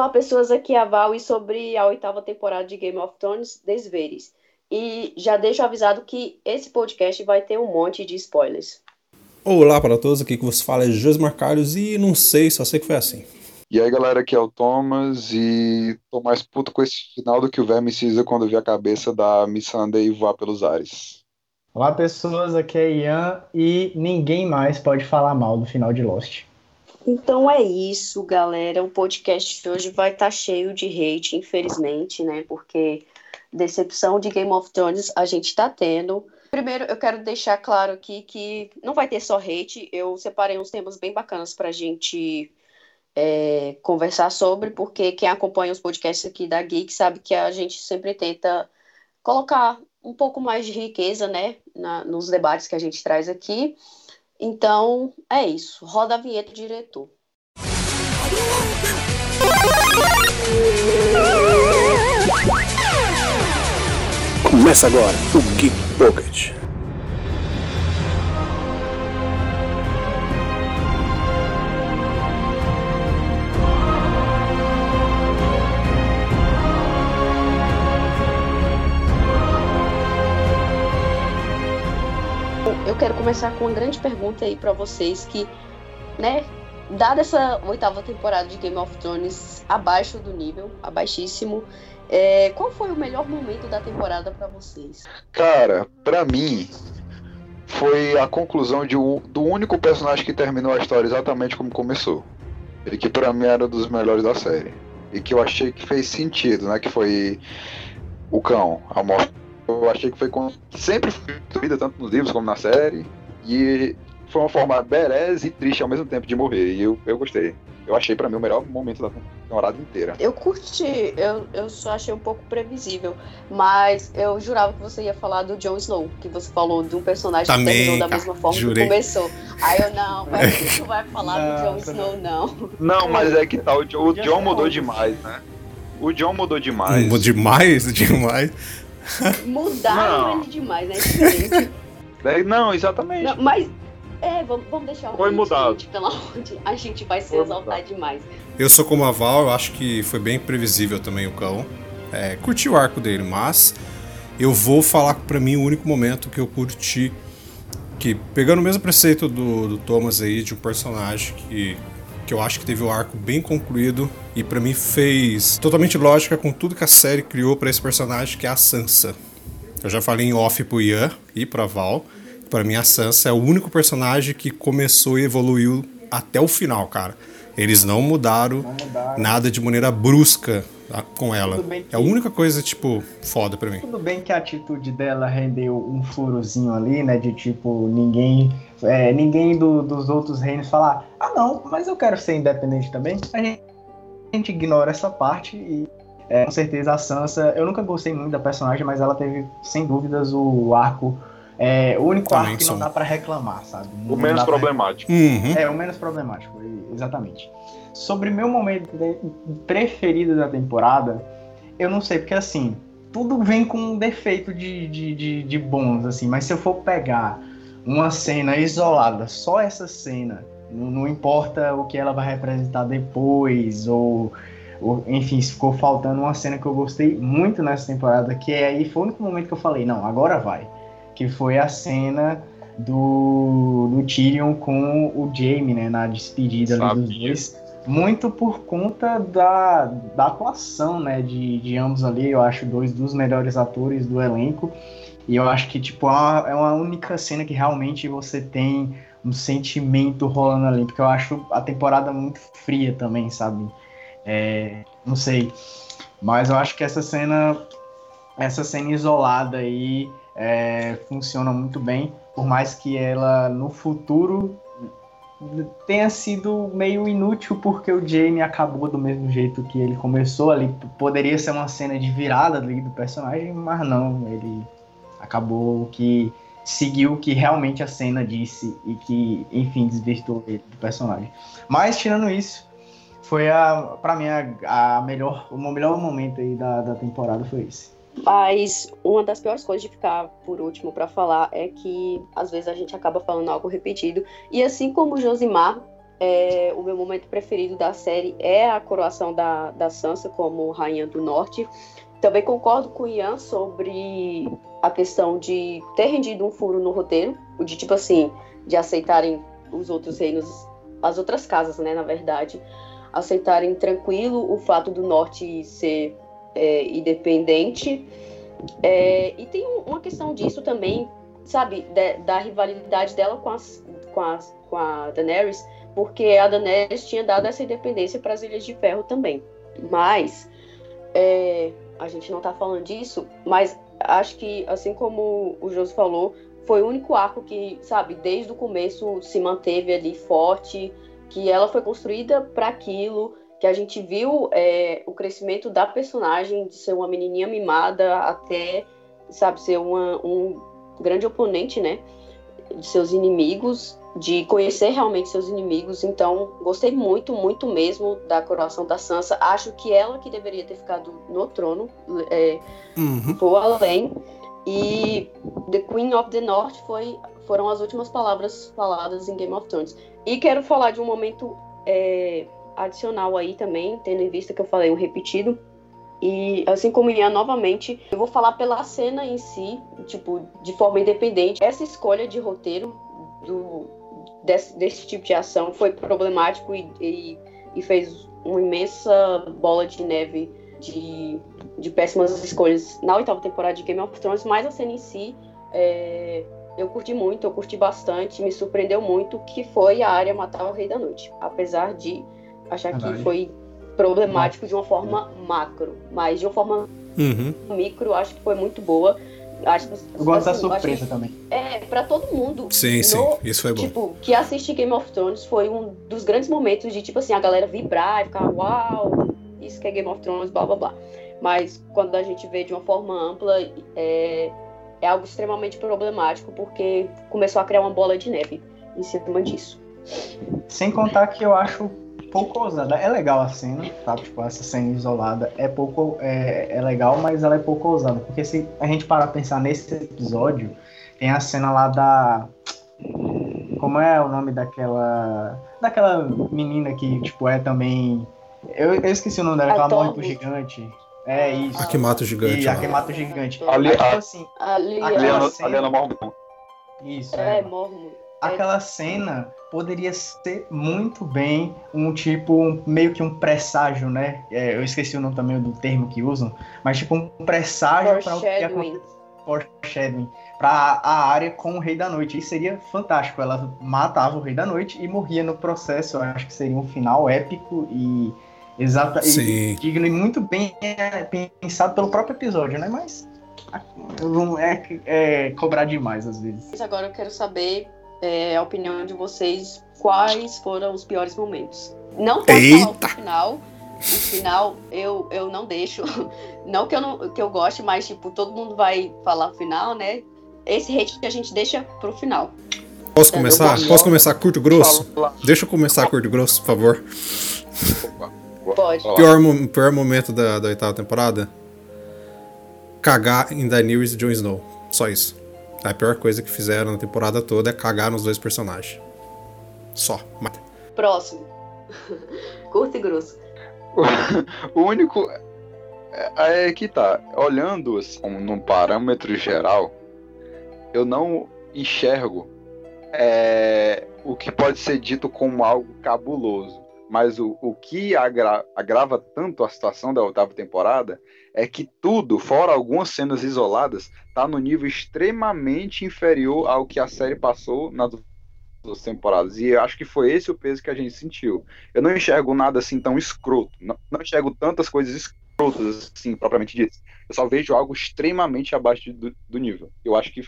Olá, pessoas, aqui é a Val e sobre a oitava temporada de Game of Thrones, Desveres. E já deixo avisado que esse podcast vai ter um monte de spoilers. Olá para todos, aqui que você fala é Josmar Carlos e não sei, só sei que foi assim. E aí galera, aqui é o Thomas e tô mais puto com esse final do que o Verme Cisa quando vi a cabeça da Missandei voar pelos ares. Olá pessoas, aqui é Ian e ninguém mais pode falar mal do final de Lost. Então é isso, galera. O podcast de hoje vai estar tá cheio de hate, infelizmente, né? Porque decepção de Game of Thrones a gente tá tendo. Primeiro, eu quero deixar claro aqui que não vai ter só hate. Eu separei uns temas bem bacanas pra gente é, conversar sobre, porque quem acompanha os podcasts aqui da Geek sabe que a gente sempre tenta colocar um pouco mais de riqueza, né, na, nos debates que a gente traz aqui. Então, é isso. Roda a vinheta, diretor. Começa agora o Geek Pocket. Começar com uma grande pergunta aí para vocês que, né, dada essa oitava temporada de Game of Thrones abaixo do nível, abaixíssimo, é, qual foi o melhor momento da temporada para vocês? Cara, para mim foi a conclusão de, do único personagem que terminou a história exatamente como começou. E que para mim era um dos melhores da série. E que eu achei que fez sentido, né? Que foi o cão, a morte. Eu achei que foi com... sempre foi construída tanto nos livros como na série. E foi uma forma berez e triste ao mesmo tempo de morrer. E eu, eu gostei eu achei para mim o melhor momento da temporada inteira. Eu curti, eu, eu só achei um pouco previsível, mas eu jurava que você ia falar do Jon Snow, que você falou de um personagem Também, que terminou da mesma forma jurei. que começou. Aí eu, não, mas você não vai falar Não, do Jon. Snow, não. Não, mas é que tá, o, sei mudou demais, né? O John mudou demais. Hum, demais, demais. Mudaram Não. ele demais, né? É diferente. É, Não, exatamente. Não, mas, é, vamos, vamos deixar o Foi mudado. gente, pelo amor de A gente vai se Foi exaltar mudado. demais. Eu sou como a Val, eu acho que foi bem previsível também o cão. É, curti o arco dele, mas eu vou falar pra mim o único momento que eu curti. Que, pegando o mesmo preceito do, do Thomas aí, de um personagem que, que eu acho que teve o arco bem concluído e pra mim fez totalmente lógica com tudo que a série criou pra esse personagem, que é a Sansa. Eu já falei em off pro Ian e pra Val. Pra mim, a Sansa é o único personagem que começou e evoluiu até o final, cara. Eles não mudaram, Não mudaram. nada de maneira brusca com ela. Que- É a única coisa, tipo, foda pra mim. Tudo bem que a atitude dela rendeu um furozinho ali, né? De tipo, ninguém. É, ninguém do- dos outros reinos falar, ah não, mas eu quero ser independente também. A gente, a gente ignora essa parte e é, com certeza a Sansa. Eu nunca gostei muito da personagem, mas ela teve, sem dúvidas, o arco. É, o único Também arco que sou. não dá pra reclamar, sabe? O Não menos problemático. Uhum. É, o menos problemático, exatamente. Sobre meu momento de- preferido da temporada, eu não sei, porque assim, tudo vem com um defeito de, de, de, de bons, assim, mas se eu for pegar uma cena isolada, só essa cena, não, não importa o que ela vai representar depois, ou, ou, enfim, ficou faltando uma cena que eu gostei muito nessa temporada, que é aí foi o único momento que eu falei, não, agora vai. Que foi a cena do, do Tyrion com o Jaime, né, na despedida ali dos dois. Muito por conta da, da atuação, né, de, de ambos ali, eu acho dois dos melhores atores do elenco. E eu acho que, tipo, é uma, é uma única cena que realmente você tem um sentimento rolando ali, porque eu acho a temporada muito fria também, sabe? É, não sei. Mas eu acho que essa cena, essa cena isolada aí é, funciona muito bem, por mais que ela no futuro tenha sido meio inútil porque o Jamie acabou do mesmo jeito que ele começou ali. Poderia ser uma cena de virada ali do personagem, mas não, ele acabou que seguiu o que realmente a cena disse e que, enfim, desvirtuou ele do personagem. Mas tirando isso, foi a, para mim a, a melhor, o melhor momento aí da, da temporada foi esse. Mas uma das piores coisas de ficar por último pra falar é que às vezes a gente acaba falando algo repetido. E assim como o Josimar, é, o meu momento preferido da série é a coroação da, da Sansa como Rainha do Norte. Também concordo com o Ian sobre a questão de ter rendido um furo no roteiro, de tipo assim, de aceitarem os outros reinos, as outras casas, né, na verdade, aceitarem tranquilo o fato do norte ser é, independente. É, e tem uma questão disso também, sabe, de, da rivalidade dela com, as, com, as, com a Daenerys, porque a Daenerys tinha dado essa independência para as Ilhas de Ferro também. Mas é, a gente não está falando disso, mas acho que, assim como o Josi falou, foi o único arco que, sabe, desde o começo se manteve ali forte, que ela foi construída para aquilo, que a gente viu é, o crescimento da personagem de ser uma menininha mimada até, sabe, ser uma, um grande oponente, né, de seus inimigos, de conhecer realmente seus inimigos. Então, gostei muito, muito mesmo da coroação da Sansa. Acho que ela que deveria ter ficado no trono, é, uhum. vou além. E The Queen of the North foi, foram as últimas palavras faladas em Game of Thrones. E quero falar de um momento é, adicional aí também, tendo em vista que eu falei um repetido. E assim como Ian, novamente, eu vou falar pela cena em si, tipo, de forma independente. Essa escolha de roteiro do, desse, desse tipo de ação foi problemático e, e, e fez uma imensa bola de neve de, de péssimas escolhas na oitava temporada de Game of Thrones, mas a cena em si é, eu curti muito, eu curti bastante, me surpreendeu muito que foi a área matar o Rei da Noite, apesar de achar Caralho. que foi problemático de uma forma macro, mas de uma forma uhum. micro acho que foi muito boa. Acho, eu gosto assim, da surpresa também. É, pra todo mundo. Sim, no, sim, isso foi bom. Tipo, que assiste Game of Thrones foi um dos grandes momentos de, tipo assim, a galera vibrar e ficar, uau, isso que é Game of Thrones, blá blá blá. Mas quando a gente vê de uma forma ampla, é, é algo extremamente problemático, porque começou a criar uma bola de neve em cima disso. Sem contar que eu acho pouco ousada. É legal a cena, tá? Tipo, essa cena isolada é pouco. É, é legal, mas ela é pouco ousada. Porque se a gente parar pra pensar nesse episódio, tem a cena lá da. Como é o nome daquela. Daquela menina que, tipo, é também. Eu, eu esqueci o nome dela, que ela morre pro gigante. É isso. A que mata o gigante. E a que mata o gigante. Ali, Mas, tipo assim, ali, ali, ali, ali Isso. É, é. morre aquela cena poderia ser muito bem um tipo, um, meio que um presságio, né? É, eu esqueci o nome também do termo que usam, mas tipo um presságio para o que acontece. Foreshadowing para a área com o Rei da Noite. Isso seria fantástico. Ela matava o Rei da Noite e morria no processo. Eu acho que seria um final épico e exata e digno e muito bem é, pensado pelo próprio episódio, né? Mas é, é, cobrar demais às vezes. Agora eu quero saber é, a opinião de vocês, quais foram os piores momentos. Não pode Eita. falar o final. O final eu, eu não deixo. Não que eu, não que eu goste, mas tipo, todo mundo vai falar o final, né? Esse hate que a gente deixa pro final. Posso começar? Posso começar curto grosso? Deixa eu começar curto grosso, por favor. Pode. Pior, pior momento da, da oitava temporada? Cagar em Daenerys e Jon Snow. Só isso. A pior coisa que fizeram na temporada toda é cagar nos dois personagens. Só. Mata. Próximo. Curto e grosso. o único. É, é que tá. Olhando assim, num parâmetro geral, eu não enxergo é, o que pode ser dito como algo cabuloso. Mas o, o que agra, agrava tanto a situação da oitava temporada é que tudo, fora algumas cenas isoladas, tá no nível extremamente inferior ao que a série passou nas duas temporadas. E eu acho que foi esse o peso que a gente sentiu. Eu não enxergo nada assim tão escroto. Não, não enxergo tantas coisas escrotas, assim, propriamente dito. Eu só vejo algo extremamente abaixo do, do nível. Eu acho que,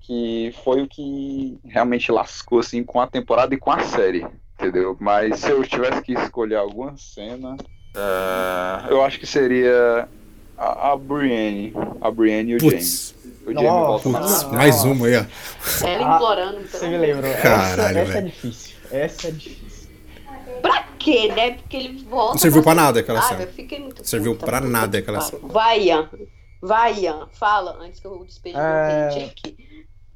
que foi o que realmente lascou, assim, com a temporada e com a série entendeu? Mas se eu tivesse que escolher alguma cena, uh, eu acho que seria a, a Brienne, a Brienne e o James. O Jamie volta putz, mais uma aí, ó. Ela implorando. Você me lembrou. Caralho, essa, essa é difícil. Essa é difícil. Pra quê, né? Porque ele volta. Não serviu pra nada aquela cena. Ah, eu fiquei muito Serviu puta, pra nada aquela cena. Vai, Ian. Vai, Ian. Fala antes que eu despeje é... meu aqui.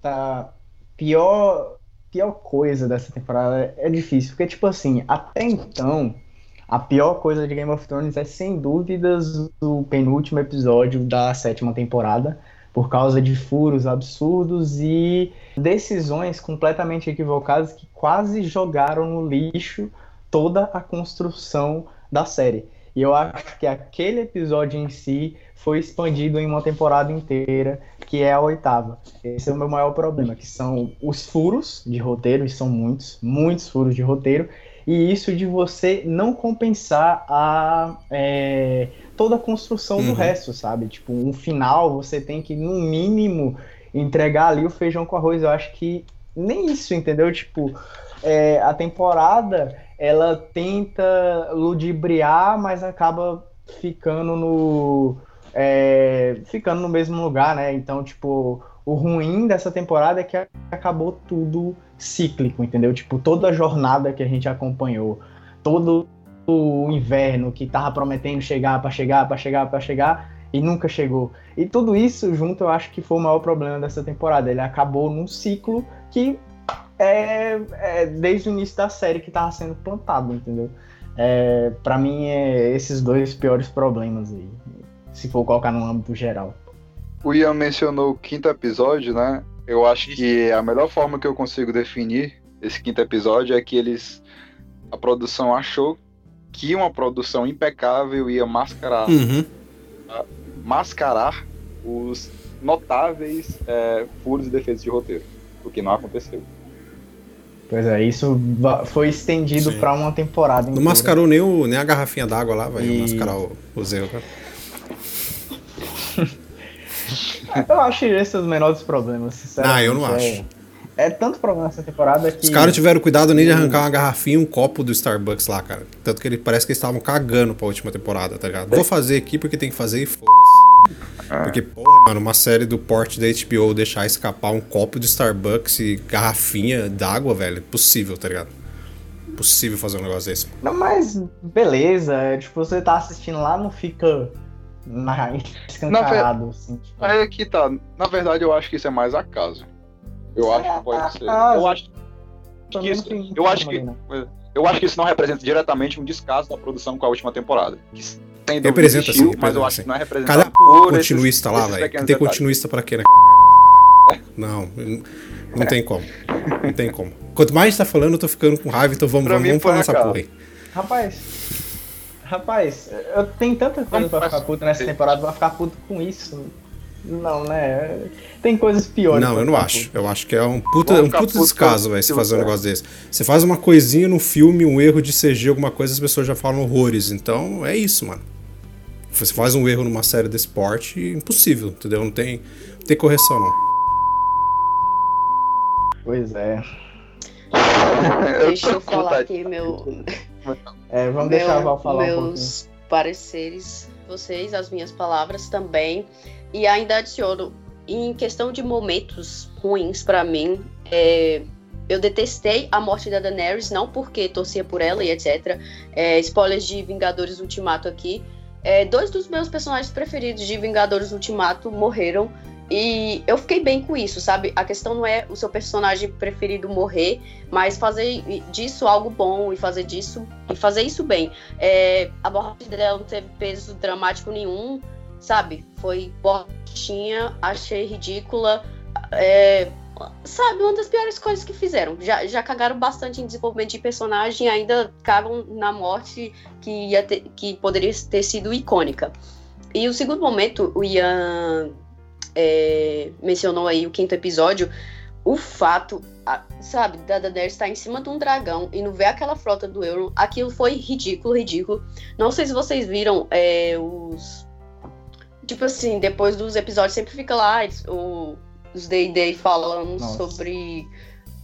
Tá. Pior pior coisa dessa temporada é difícil, porque, tipo assim, até então, a pior coisa de Game of Thrones é, sem dúvidas, o penúltimo episódio da sétima temporada, por causa de furos absurdos e decisões completamente equivocadas que quase jogaram no lixo toda a construção da série. E eu acho que aquele episódio em si foi expandido em uma temporada inteira, que é a oitava. Esse é o meu maior problema, que são os furos de roteiro, e são muitos, muitos furos de roteiro, e isso de você não compensar a é, toda a construção uhum. do resto, sabe? Tipo, um final você tem que, no mínimo, entregar ali o feijão com arroz. Eu acho que nem isso, entendeu? Tipo, é, a temporada ela tenta ludibriar, mas acaba ficando no é, ficando no mesmo lugar, né? Então, tipo, o ruim dessa temporada é que acabou tudo cíclico, entendeu? Tipo, toda a jornada que a gente acompanhou, todo o inverno que tava prometendo chegar para chegar, para chegar, para chegar e nunca chegou. E tudo isso junto, eu acho que foi o maior problema dessa temporada. Ele acabou num ciclo que é, é desde o início da série que tava sendo plantado, entendeu? É, para mim, é esses dois piores problemas aí se for colocar no âmbito geral. O Ian mencionou o quinto episódio, né? Eu acho que a melhor forma que eu consigo definir esse quinto episódio é que eles. A produção achou que uma produção impecável ia mascarar. Uhum. mascarar os notáveis é, furos e defeitos de roteiro. O que não aconteceu. Pois é, isso foi estendido para uma temporada. Não mascarou nem, o, nem a garrafinha d'água lá, vai e... mascarar o, os erros. Eu acho esses os menores problemas, sinceramente. Ah, eu não acho. É, é tanto problema nessa temporada que. Os caras tiveram cuidado nem de arrancar uma garrafinha e um copo do Starbucks lá, cara. Tanto que ele parece que eles estavam cagando pra última temporada, tá ligado? Vou fazer aqui porque tem que fazer e foda-se. Ah. Porque, porra, mano, uma série do porte da HBO deixar escapar um copo de Starbucks e garrafinha d'água, velho, é possível, tá ligado? Possível fazer um negócio desse. Não, mas beleza, tipo, você tá assistindo lá, não fica na, escancarado. Assim, tipo. Aí aqui tá. Na verdade, eu acho que isso é mais acaso. Eu acho que pode ser. Eu acho que isso, eu acho que eu acho que isso não representa diretamente um descaso da produção com a última temporada. Que tem representa existiu, sim, mas eu acho que não é representado por continuista esses, lá, velho. Tem continuista para quê naquela merda lá, Não, não tem como. Não tem como. Quanto mais tá falando, eu tô ficando com raiva, então vamos, vamos, vamos falar essa porra aí. Rapaz, Rapaz, eu tenho tanta coisa pra ficar puto nessa temporada, pra ficar puto com isso. Não, né? Tem coisas piores. Não, eu não acho. Puto. Eu acho que é um puta, um puta descaso, velho, você fazer um negócio desse. Você faz uma coisinha no filme, um erro de CG, alguma coisa, as pessoas já falam horrores. Então, é isso, mano. Você faz um erro numa série desse porte, impossível, entendeu? Não tem, não tem correção, não. Pois é. Deixa eu falar aqui meu. É, vamos meu, deixar a Val falar meus um pareceres, vocês, as minhas palavras também. E ainda adiciono, em questão de momentos ruins para mim, é, eu detestei a morte da Daenerys, não porque torcia por ela e etc. É, spoilers de Vingadores Ultimato aqui. É, dois dos meus personagens preferidos de Vingadores Ultimato morreram e eu fiquei bem com isso, sabe? A questão não é o seu personagem preferido morrer, mas fazer disso algo bom e fazer disso e fazer isso bem. É, a morte dela não teve peso dramático nenhum, sabe? Foi botinha, achei ridícula. É, sabe, uma das piores coisas que fizeram. Já, já cagaram bastante em desenvolvimento de personagem, ainda cagam na morte que, ia ter, que poderia ter sido icônica. E o segundo momento, o Ian é, mencionou aí o quinto episódio, o fato, sabe, da Daenerys estar em cima de um dragão e não ver aquela frota do Euron, aquilo foi ridículo, ridículo. Não sei se vocês viram é, os. Tipo assim, depois dos episódios sempre fica lá o, os Day Day falando Nossa. sobre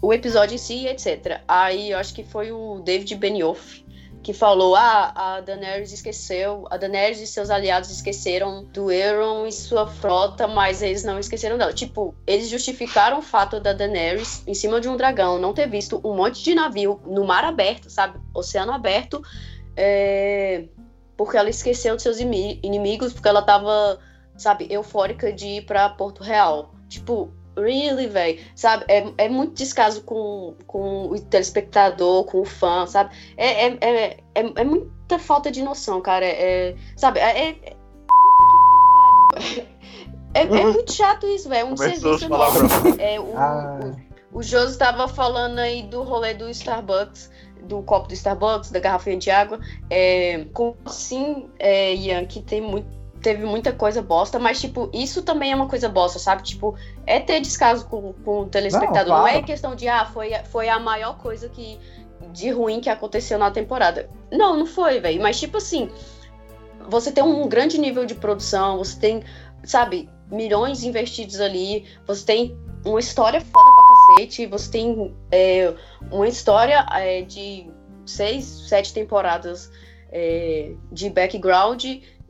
o episódio em si, etc. Aí eu acho que foi o David Benioff que falou: ah, a Daenerys esqueceu, a Daenerys e seus aliados esqueceram do Euron e sua frota, mas eles não esqueceram dela. Tipo, eles justificaram o fato da Daenerys em cima de um dragão não ter visto um monte de navio no mar aberto, sabe? Oceano aberto, é... porque ela esqueceu de seus inimigos, porque ela tava, sabe, eufórica de ir para Porto Real. Tipo, really, velho, sabe? É, é muito descaso com, com o telespectador, com o fã, sabe? É, é, é, é, é muita falta de noção, cara. É, sabe? É, é, é, é muito chato isso, velho. Um serviço. É, o, ah. o, o Josi estava falando aí do rolê do Starbucks do copo do Starbucks, da garrafinha de água. É, como assim, é, Ian, que tem muito teve muita coisa bosta, mas, tipo, isso também é uma coisa bosta, sabe? Tipo, é ter descaso com, com o telespectador. Não, claro. não é questão de, ah, foi, foi a maior coisa que de ruim que aconteceu na temporada. Não, não foi, velho. Mas, tipo assim, você tem um grande nível de produção, você tem, sabe, milhões investidos ali, você tem uma história foda pra cacete, você tem é, uma história é, de seis, sete temporadas é, de background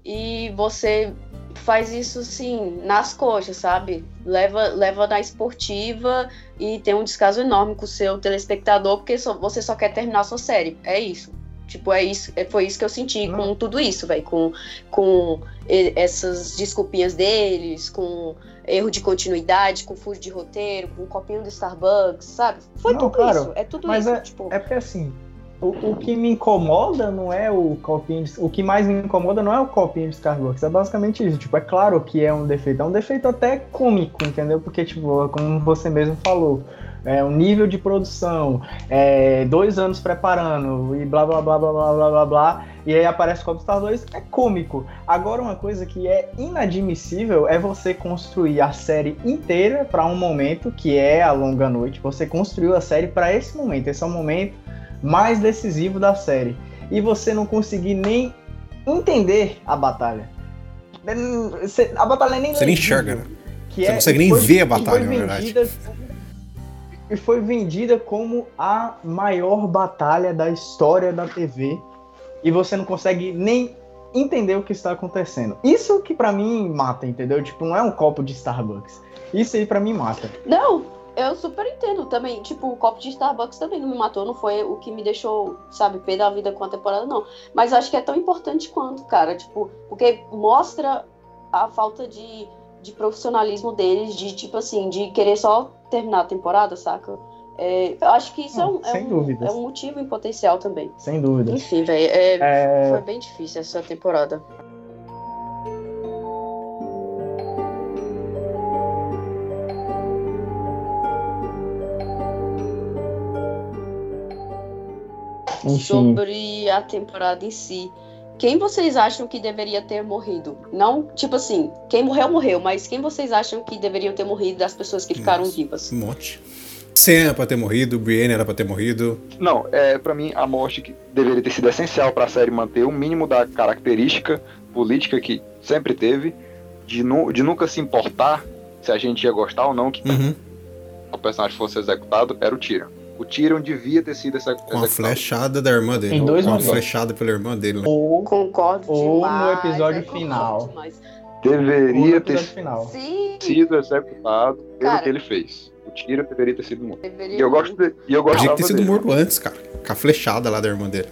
e você faz isso assim nas coxas, sabe? Leva, leva na esportiva e tem um descaso enorme com o seu telespectador porque só, você só quer terminar a sua série. É isso. Tipo, é isso, é, foi isso que eu senti Não. com tudo isso, velho. Com, com essas desculpinhas deles, com erro de continuidade, com furo de roteiro, com um copinho do Starbucks, sabe? Foi Não, tudo claro, isso. É tudo mas isso. É, tipo... é porque assim, o, o, que me incomoda não é o copinho de, O que mais me incomoda não é o copinho de Starbucks. É basicamente isso. Tipo, é claro que é um defeito. É um defeito até cômico, entendeu? Porque, tipo, como você mesmo falou, é um nível de produção, é, dois anos preparando e blá blá blá blá blá blá blá blá. E aí aparece copo Star 2, é cômico. Agora, uma coisa que é inadmissível é você construir a série inteira para um momento que é a longa noite. Você construiu a série para esse momento. Esse é o momento mais decisivo da série. E você não conseguir nem entender a batalha. A batalha nem Você nem enxerga, né? Que você é, não consegue nem foi, ver a batalha, na verdade. E foi vendida como a maior batalha da história da TV. E você não consegue nem entender o que está acontecendo. Isso que para mim mata, entendeu? Tipo, não é um copo de Starbucks. Isso aí para mim mata. Não, eu super entendo também. Tipo, o copo de Starbucks também não me matou, não foi o que me deixou, sabe, pé da vida com a temporada, não. Mas acho que é tão importante quanto, cara. Tipo, porque mostra a falta de, de profissionalismo deles, de, tipo assim, de querer só terminar a temporada, saca? É, eu acho que isso é, um, é, um, é um motivo em potencial também. Sem dúvida. Enfim, velho, é, é... foi bem difícil essa temporada. Enfim. sobre a temporada em si. Quem vocês acham que deveria ter morrido? Não, tipo assim, quem morreu, morreu, mas quem vocês acham que deveriam ter morrido das pessoas que ficaram Nossa, vivas? Um monte. Sam era pra ter morrido, Brienne era pra ter morrido. Não, é para mim a morte que deveria ter sido essencial para a série manter o mínimo da característica política que sempre teve, de, nu de nunca se importar se a gente ia gostar ou não que uhum. o personagem fosse executado, era o Tyrion o Tyrion devia ter sido essa. Com a flechada da irmã dele. Em dois com a flechada pela irmã dele. Ou, concordo ou demais, no episódio final. Deveria ter final. sido executado pelo cara, que ele fez. O Tyrion deveria ter sido morto. E eu gosto de, e eu Deveria ter sido dele. morto antes, cara. Com a flechada lá da irmã dele.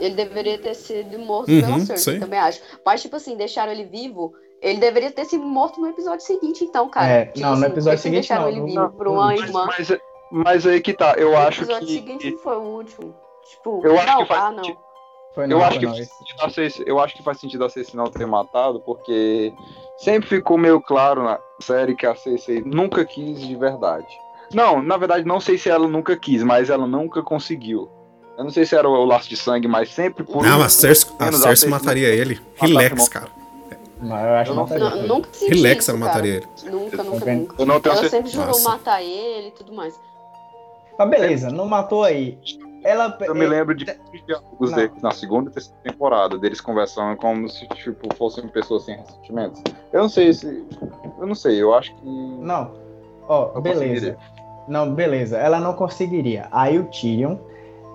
Ele deveria ter sido morto uhum, pela Cersei, também acho. Mas, tipo assim, deixaram ele vivo ele deveria ter sido morto no episódio seguinte, então, cara. É, tipo, não, no assim, episódio seguinte deixaram não. ele vivo não, por uma mas, irmã. Mas, mas aí que tá, eu o acho que. O seguinte foi o último. Tipo, eu acho não, que faz ah, sentido. Não. eu, acho que faz sentido eu acho que faz sentido a Cersei não ter matado, porque sempre ficou meio claro na série que a Cersei nunca quis de verdade. Não, na verdade, não sei se ela nunca quis, mas ela nunca conseguiu. Eu não sei se era o laço de sangue, mas sempre por. Não, a Cersei, a Cersei mataria ele. Relax, cara. Não, eu acho eu não, não, nunca Relax, ela mataria ele. Nunca, nunca, nunca. Eu não tenho ela sempre jurou Nossa. matar ele e tudo mais. Mas beleza, não matou aí. Ela, eu me lembro de diálogos deles na segunda e terceira temporada, deles conversando como se tipo, fossem pessoas sem ressentimentos. Eu não sei se. Eu não sei, eu acho que. Não. Ó, oh, beleza. Não, beleza. Ela não conseguiria. Aí o Tyrion,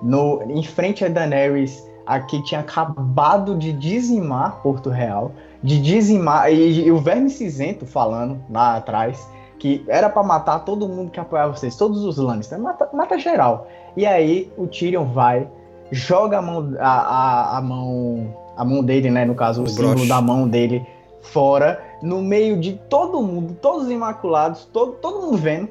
no, em frente a Daenerys, aqui tinha acabado de dizimar Porto Real, de dizimar. E, e o Verme Cinzento falando lá atrás que era para matar todo mundo que apoiava vocês, todos os Lannister, mata, mata geral. E aí o Tyrion vai, joga a mão, a, a, a mão, a mão dele, né, no caso, o, o símbolo da mão dele fora, no meio de todo mundo, todos os imaculados, todo, todo mundo vendo.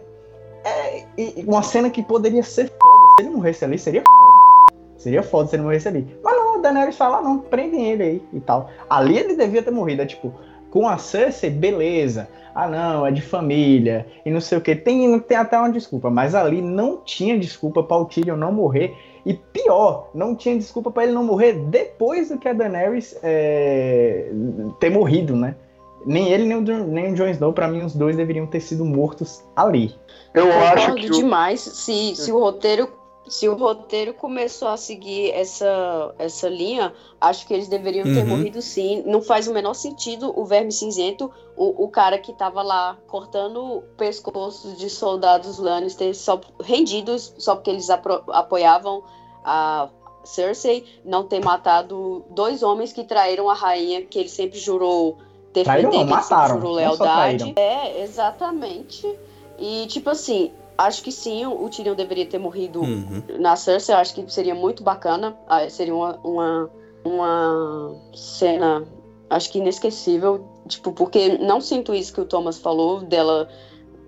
É, uma cena que poderia ser foda. Se ele morresse ali, seria foda. Seria foda se ele morresse ali. Mas não, o Daenerys fala, não, prendem ele aí e tal. Ali ele devia ter morrido. É tipo, com a Cersei, beleza. Ah, não, é de família e não sei o que. Tem, tem até uma desculpa, mas ali não tinha desculpa para o Tyrion não morrer. E pior, não tinha desculpa para ele não morrer depois do que a Daenerys é, ter morrido, né? Nem ele, nem o, nem o Jon Snow, pra mim, os dois deveriam ter sido mortos ali. Eu, Eu acho que. demais. Se, se o roteiro se o roteiro começou a seguir essa, essa linha, acho que eles deveriam ter uhum. morrido sim. Não faz o menor sentido o Verme Cinzento, o, o cara que estava lá cortando pescoços de soldados Lannister só rendidos só porque eles apoiavam a Cersei, não ter matado dois homens que traíram a rainha, que ele sempre jurou defender, traíram, mataram, jurou lealdade. É, exatamente. E tipo assim, Acho que sim, o Tyrion deveria ter morrido uhum. na Cersei. Eu acho que seria muito bacana. Ah, seria uma, uma, uma cena, acho que inesquecível. Tipo, porque não sinto isso que o Thomas falou, dela,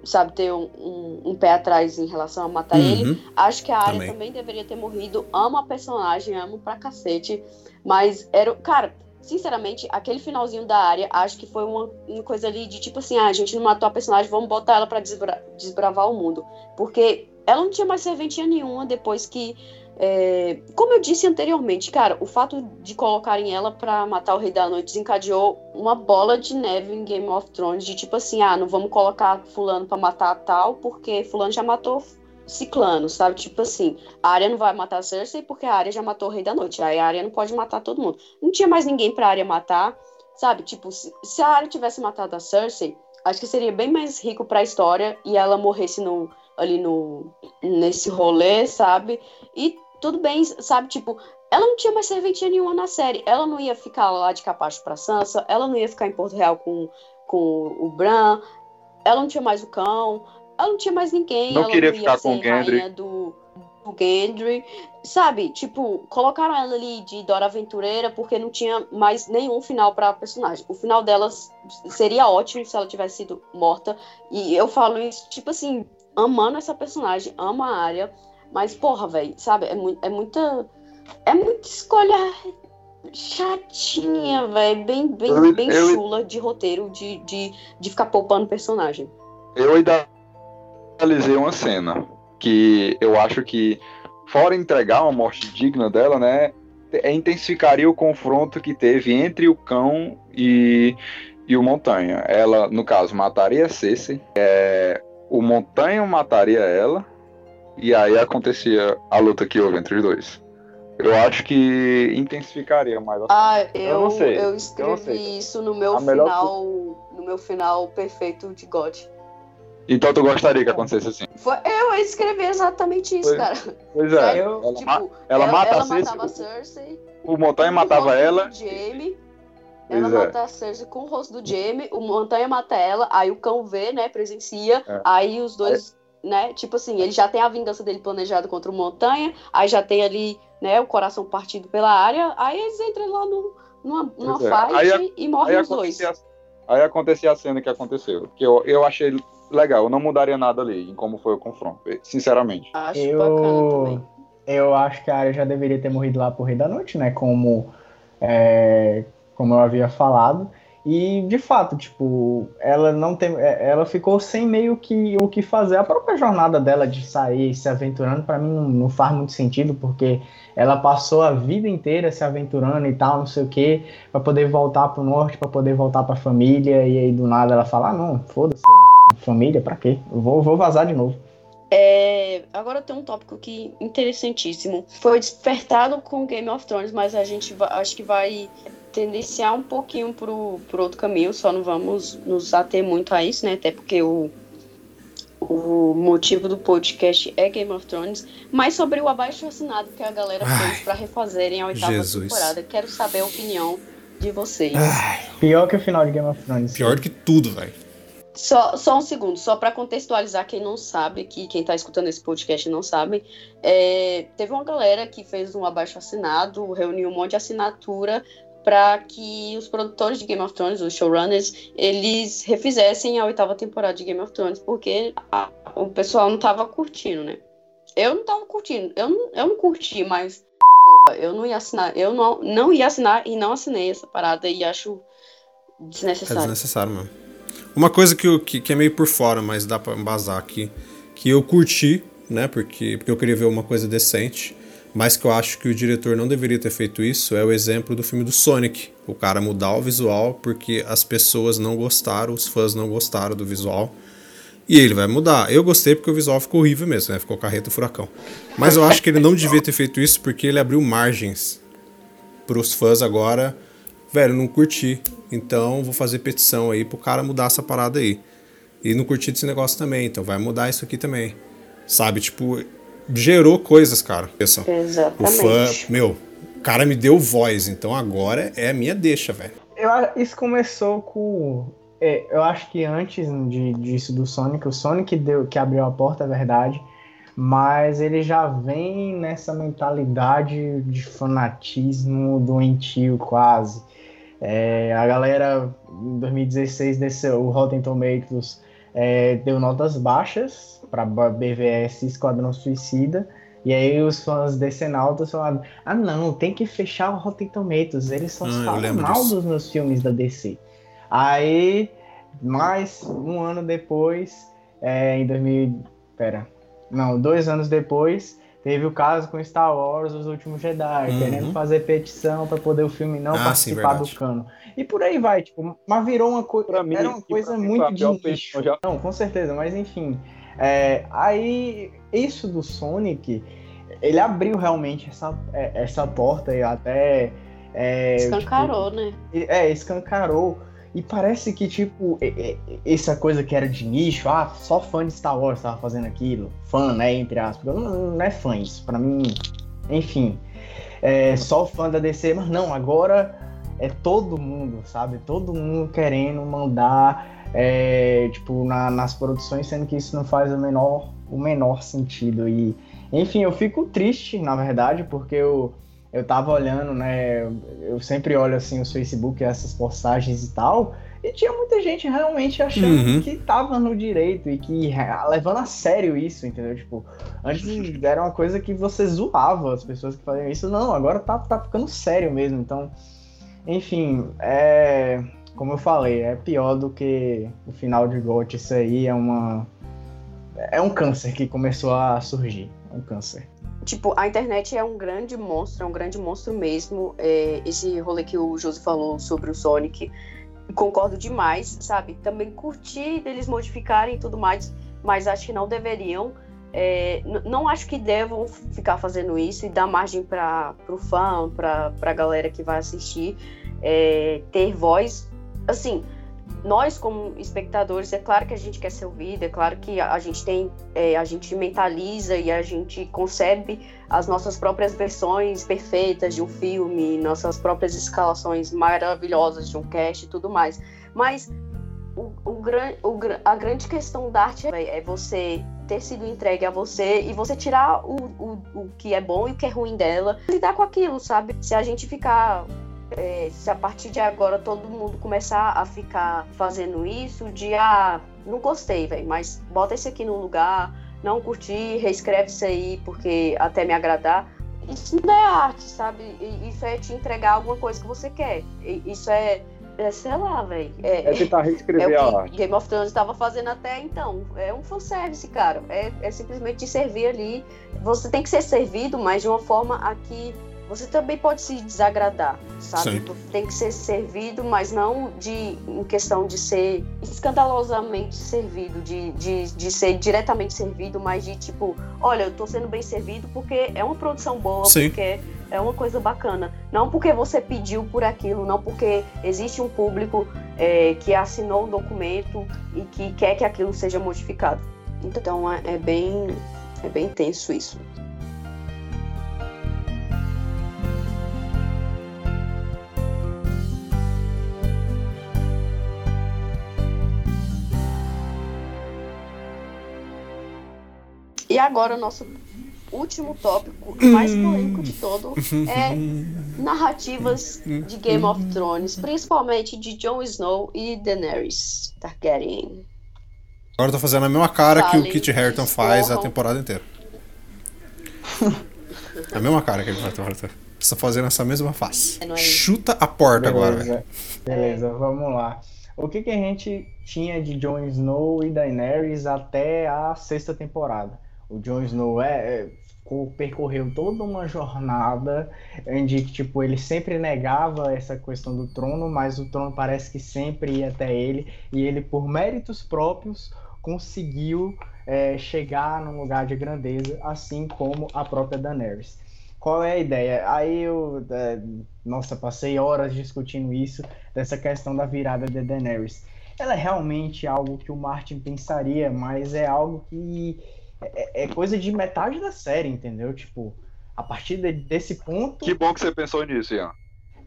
sabe, ter um, um, um pé atrás em relação a matar uhum. ele. Acho que a Arya também. também deveria ter morrido. Amo a personagem, amo pra cacete. Mas era. Cara sinceramente, aquele finalzinho da área, acho que foi uma, uma, coisa ali de tipo assim, ah, a gente não matou a personagem, vamos botar ela para desbra desbravar o mundo. Porque ela não tinha mais serventia nenhuma depois que. É, como eu disse anteriormente, cara, o fato de colocarem ela para matar o Rei da Noite desencadeou uma bola de neve em Game of Thrones, de tipo assim, ah, não vamos colocar fulano para matar tal, porque fulano já matou ciclano, sabe? Tipo assim, a Arya não vai matar a Cersei porque a Arya já matou o Rei da Noite. Aí a Arya não pode matar todo mundo. Não tinha mais ninguém pra Arya matar, sabe? Tipo, se, se a Arya tivesse matado a Cersei, acho que seria bem mais rico pra história e ela morresse no, ali no nesse rolê, sabe? E tudo bem, sabe? Tipo, ela não tinha mais serventia nenhuma na série. Ela não ia ficar lá de capacho pra Sansa, ela não ia ficar em Porto Real com, com o Bran, ela não tinha mais o cão ela não tinha mais ninguém. Não queria não ficar com o Gendry. Do, do Gendry. Sabe, tipo, colocaram ela ali de Dora Aventureira porque não tinha mais nenhum final pra personagem. O final delas seria ótimo se ela tivesse sido morta. E eu falo isso, tipo assim, amando essa personagem, amo a área. Mas, porra, velho, sabe? É, mu é muita. É muita escolha chatinha, velho. Bem, bem, eu, bem eu, chula de roteiro, de, de, de ficar poupando personagem. Eu ainda analisei uma cena que eu acho que, fora entregar uma morte digna dela, né, é, intensificaria o confronto que teve entre o cão e, e o Montanha. Ela, no caso, mataria Cersei, é, o Montanha mataria ela, e aí acontecia a luta que houve entre os dois. Eu acho que intensificaria mais. Ah, eu, eu não sei. Eu escrevi eu isso no meu a final, melhor... no meu final perfeito de God. Então tu gostaria que acontecesse assim? Foi, eu escrevi exatamente isso, pois, cara. Pois é. Eu, ela, tipo, ela, ela, mata ela a Cersei, matava a Cersei. O Montanha matava ela. Jamie, ela é. mata a Cersei com o rosto do Jamie, o Montanha mata ela, aí o cão vê, né, presencia, é. aí os dois, é. né, tipo assim, ele já tem a vingança dele planejada contra o Montanha, aí já tem ali, né, o coração partido pela área, aí eles entram lá no, numa, numa é. fight aí, e morrem os dois. A, aí acontecia a cena que aconteceu, que eu, eu achei legal. Eu não mudaria nada ali em como foi o confronto, sinceramente. Acho eu... bacana também. Eu acho que a área já deveria ter morrido lá por Rei da Noite, né? Como, é, como eu havia falado. E de fato, tipo, ela não tem. É, ela ficou sem meio que o que fazer. A própria jornada dela de sair se aventurando, para mim, não, não, faz muito sentido, porque ela passou a vida inteira se aventurando e tal, não sei o que, para poder voltar pro norte, para poder voltar pra família, e aí do nada ela fala: ah, não, foda-se, família, pra quê? Eu vou, vou vazar de novo. É, agora tem um tópico que interessantíssimo. Foi despertado com Game of Thrones, mas a gente vai, acho que vai tendenciar um pouquinho pro, pro outro caminho, só não vamos nos ater muito a isso, né? Até porque o, o motivo do podcast é Game of Thrones, mas sobre o abaixo assinado que a galera Ai, fez para refazerem a oitava Jesus. temporada. Quero saber a opinião de vocês. Ai. Pior que o final de Game of Thrones. Pior que tudo, velho. Só, só um segundo, só para contextualizar quem não sabe, que quem está escutando esse podcast não sabe, é, teve uma galera que fez um abaixo assinado, reuniu um monte de assinatura para que os produtores de Game of Thrones, os showrunners, eles refizessem a oitava temporada de Game of Thrones, porque a, o pessoal não tava curtindo, né? Eu não tava curtindo, eu não, eu não curti, mas porra, eu não ia assinar, eu não, não ia assinar e não assinei essa parada e acho desnecessário. É desnecessário, mano. Uma coisa que, eu, que, que é meio por fora, mas dá pra embasar aqui, que eu curti, né, porque, porque eu queria ver uma coisa decente, mas que eu acho que o diretor não deveria ter feito isso é o exemplo do filme do Sonic. O cara mudar o visual porque as pessoas não gostaram, os fãs não gostaram do visual. E ele vai mudar. Eu gostei porque o visual ficou horrível mesmo, né? Ficou carreta furacão. Mas eu acho que ele não devia ter feito isso porque ele abriu margens pros fãs agora. Velho, não curti. Então vou fazer petição aí pro cara mudar essa parada aí. E não curti desse negócio também, então vai mudar isso aqui também. Sabe, tipo, gerou coisas, cara. Exatamente. O fã, meu, o cara me deu voz, então agora é a minha deixa, velho. Eu, isso começou com. É, eu acho que antes de, disso do Sonic, o Sonic deu, que abriu a porta, é verdade. Mas ele já vem nessa mentalidade de fanatismo doentio, quase. É, a galera, em 2016, desceu, o Rotten Tomatoes é, deu notas baixas para BVS Esquadrão Suicida. E aí os fãs de Decenautas falaram: ah não, tem que fechar o Rotten Tomatoes, eles só ah, falam mal disso. dos meus filmes da DC. Aí, mais um ano depois, é, em 2000. Pera. Não, dois anos depois, Teve o caso com Star Wars, Os Últimos Jedi, uhum. querendo fazer petição para poder o filme não ah, participar sim, do cano. E por aí vai, tipo, mas virou uma coisa. Era uma coisa muito de nicho. Já... Não, com certeza, mas enfim. É, aí, isso do Sonic, ele abriu realmente essa, é, essa porta e até. É, escancarou, tipo, né? É, escancarou e parece que, tipo, essa coisa que era de nicho, ah, só fã de Star Wars tava fazendo aquilo. Fã, né? Entre aspas. Não, não é fã isso. Pra mim, enfim. É só fã da DC, mas não, agora é todo mundo, sabe? Todo mundo querendo mandar, é, tipo, na, nas produções, sendo que isso não faz o menor, o menor sentido. E, enfim, eu fico triste, na verdade, porque eu eu tava olhando, né? Eu sempre olho assim os Facebook, essas postagens e tal. E tinha muita gente realmente achando uhum. que tava no direito e que levando a sério isso, entendeu? Tipo, antes era uma coisa que você zoava as pessoas que faziam isso. Não, agora tá, tá ficando sério mesmo. Então, enfim, é. Como eu falei, é pior do que o final de GOT. Isso aí é uma. É um câncer que começou a surgir. É um câncer. Tipo, a internet é um grande monstro, é um grande monstro mesmo. É, esse rolê que o Josi falou sobre o Sonic, concordo demais, sabe? Também curti deles modificarem e tudo mais, mas acho que não deveriam. É, não acho que devam ficar fazendo isso e dar margem para o fã, para a galera que vai assistir, é, ter voz. Assim, nós como espectadores é claro que a gente quer ser ouvido é claro que a gente tem é, a gente mentaliza e a gente concebe as nossas próprias versões perfeitas de um filme nossas próprias escalações maravilhosas de um cast e tudo mais. Mas o, o, o, a grande questão da arte é, é você ter sido entregue a você e você tirar o, o, o que é bom e o que é ruim dela lidar com aquilo sabe? Se a gente ficar é, se a partir de agora todo mundo começar a ficar fazendo isso, de ah, não gostei, velho, mas bota esse aqui no lugar, não curti, reescreve isso aí porque até me agradar. Isso não é arte, sabe? Isso é te entregar alguma coisa que você quer. Isso é, é sei lá, velho. É, é tentar reescrever é a arte. Game of Thrones estava fazendo até então. É um fanservice, cara. É, é simplesmente te servir ali. Você tem que ser servido, mas de uma forma aqui você também pode se desagradar, sabe? Sim. Tem que ser servido, mas não de em questão de ser escandalosamente servido, de, de, de ser diretamente servido, mas de tipo, olha, eu tô sendo bem servido porque é uma produção boa, Sim. porque é uma coisa bacana. Não porque você pediu por aquilo, não porque existe um público é, que assinou o documento e que quer que aquilo seja modificado. Então é, é bem, é bem tenso isso. E agora o nosso último tópico, mais polêmico de todo, é narrativas de Game of Thrones, principalmente de Jon Snow e Daenerys Targaryen. Agora eu tô fazendo a mesma cara Fale, que o Kit Harington faz a temporada inteira. a mesma cara que ele faz a temporada inteira. Tá fazendo essa mesma face. É, é Chuta a porta Beleza. agora, velho. Beleza, vamos lá. O que, que a gente tinha de Jon Snow e Daenerys até a sexta temporada? O Jon Snow é, é percorreu toda uma jornada onde tipo ele sempre negava essa questão do trono, mas o trono parece que sempre ia até ele e ele por méritos próprios conseguiu é, chegar num lugar de grandeza, assim como a própria Daenerys. Qual é a ideia? Aí eu, é, nossa, passei horas discutindo isso, dessa questão da virada de Daenerys. Ela é realmente algo que o Martin pensaria, mas é algo que é, é coisa de metade da série, entendeu? Tipo, a partir de, desse ponto. Que bom que você pensou nisso, Ian.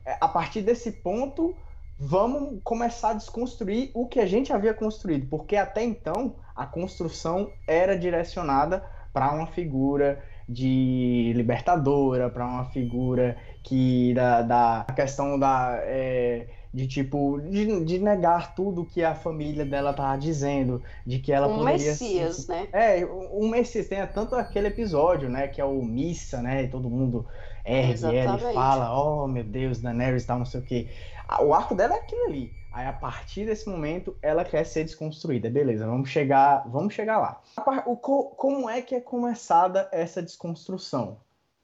É, a partir desse ponto, vamos começar a desconstruir o que a gente havia construído, porque até então a construção era direcionada para uma figura de libertadora, para uma figura que da, da questão da é, de tipo de, de, negar tudo que a família dela tá dizendo, de que ela um poderia Messias, ser, né? É, um Messias tem tanto aquele episódio, né, que é o Missa, né, e todo mundo ergue ela e fala, oh meu Deus, Daenerys tal, não sei o que. O arco dela é aquilo ali. Aí a partir desse momento ela quer ser desconstruída. Beleza, vamos chegar, vamos chegar lá. O, como é que é começada essa desconstrução?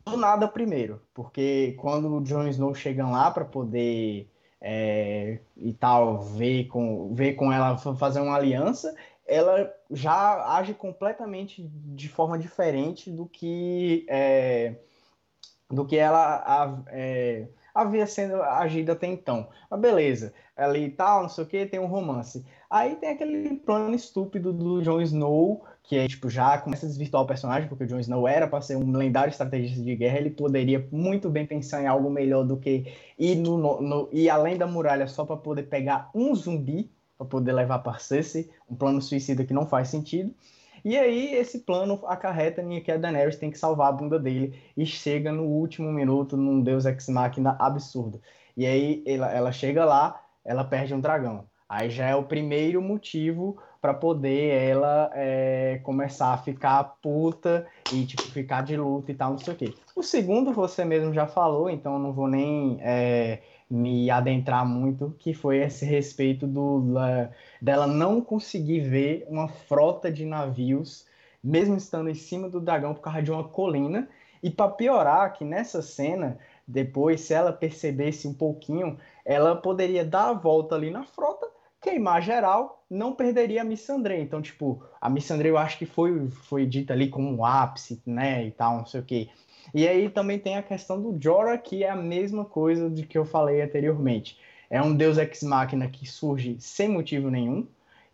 Do nada primeiro, porque quando o Jon Snow chegam lá para poder é, e tal ver com ver com ela fazer uma aliança, ela já age completamente de forma diferente do que é, do que ela é, havia sendo agido até então. Mas beleza, ali e tal, não sei o que, tem um romance. Aí tem aquele plano estúpido do Jon Snow, que é, tipo, já começa a desvirtuar o personagem, porque o Jon Snow era para ser um lendário estrategista de guerra, ele poderia muito bem pensar em algo melhor do que ir, no, no, no ir além da muralha só para poder pegar um zumbi, para poder levar para Cersei, um plano suicida que não faz sentido. E aí esse plano acarreta em que a Daenerys tem que salvar a bunda dele e chega no último minuto num Deus Ex Machina absurdo. E aí ela, ela chega lá, ela perde um dragão. Aí já é o primeiro motivo para poder ela é, começar a ficar puta e tipo ficar de luta e tal, não sei o quê. O segundo você mesmo já falou, então não vou nem é, me adentrar muito, que foi esse respeito do, la, dela não conseguir ver uma frota de navios, mesmo estando em cima do dragão por causa de uma colina. E para piorar, que nessa cena, depois, se ela percebesse um pouquinho, ela poderia dar a volta ali na frota, queimar geral, não perderia a Missandre. Então, tipo, a Missandre eu acho que foi, foi dita ali como um ápice, né, e tal, não sei o quê. E aí também tem a questão do Jorah, que é a mesma coisa de que eu falei anteriormente. É um deus ex-máquina que surge sem motivo nenhum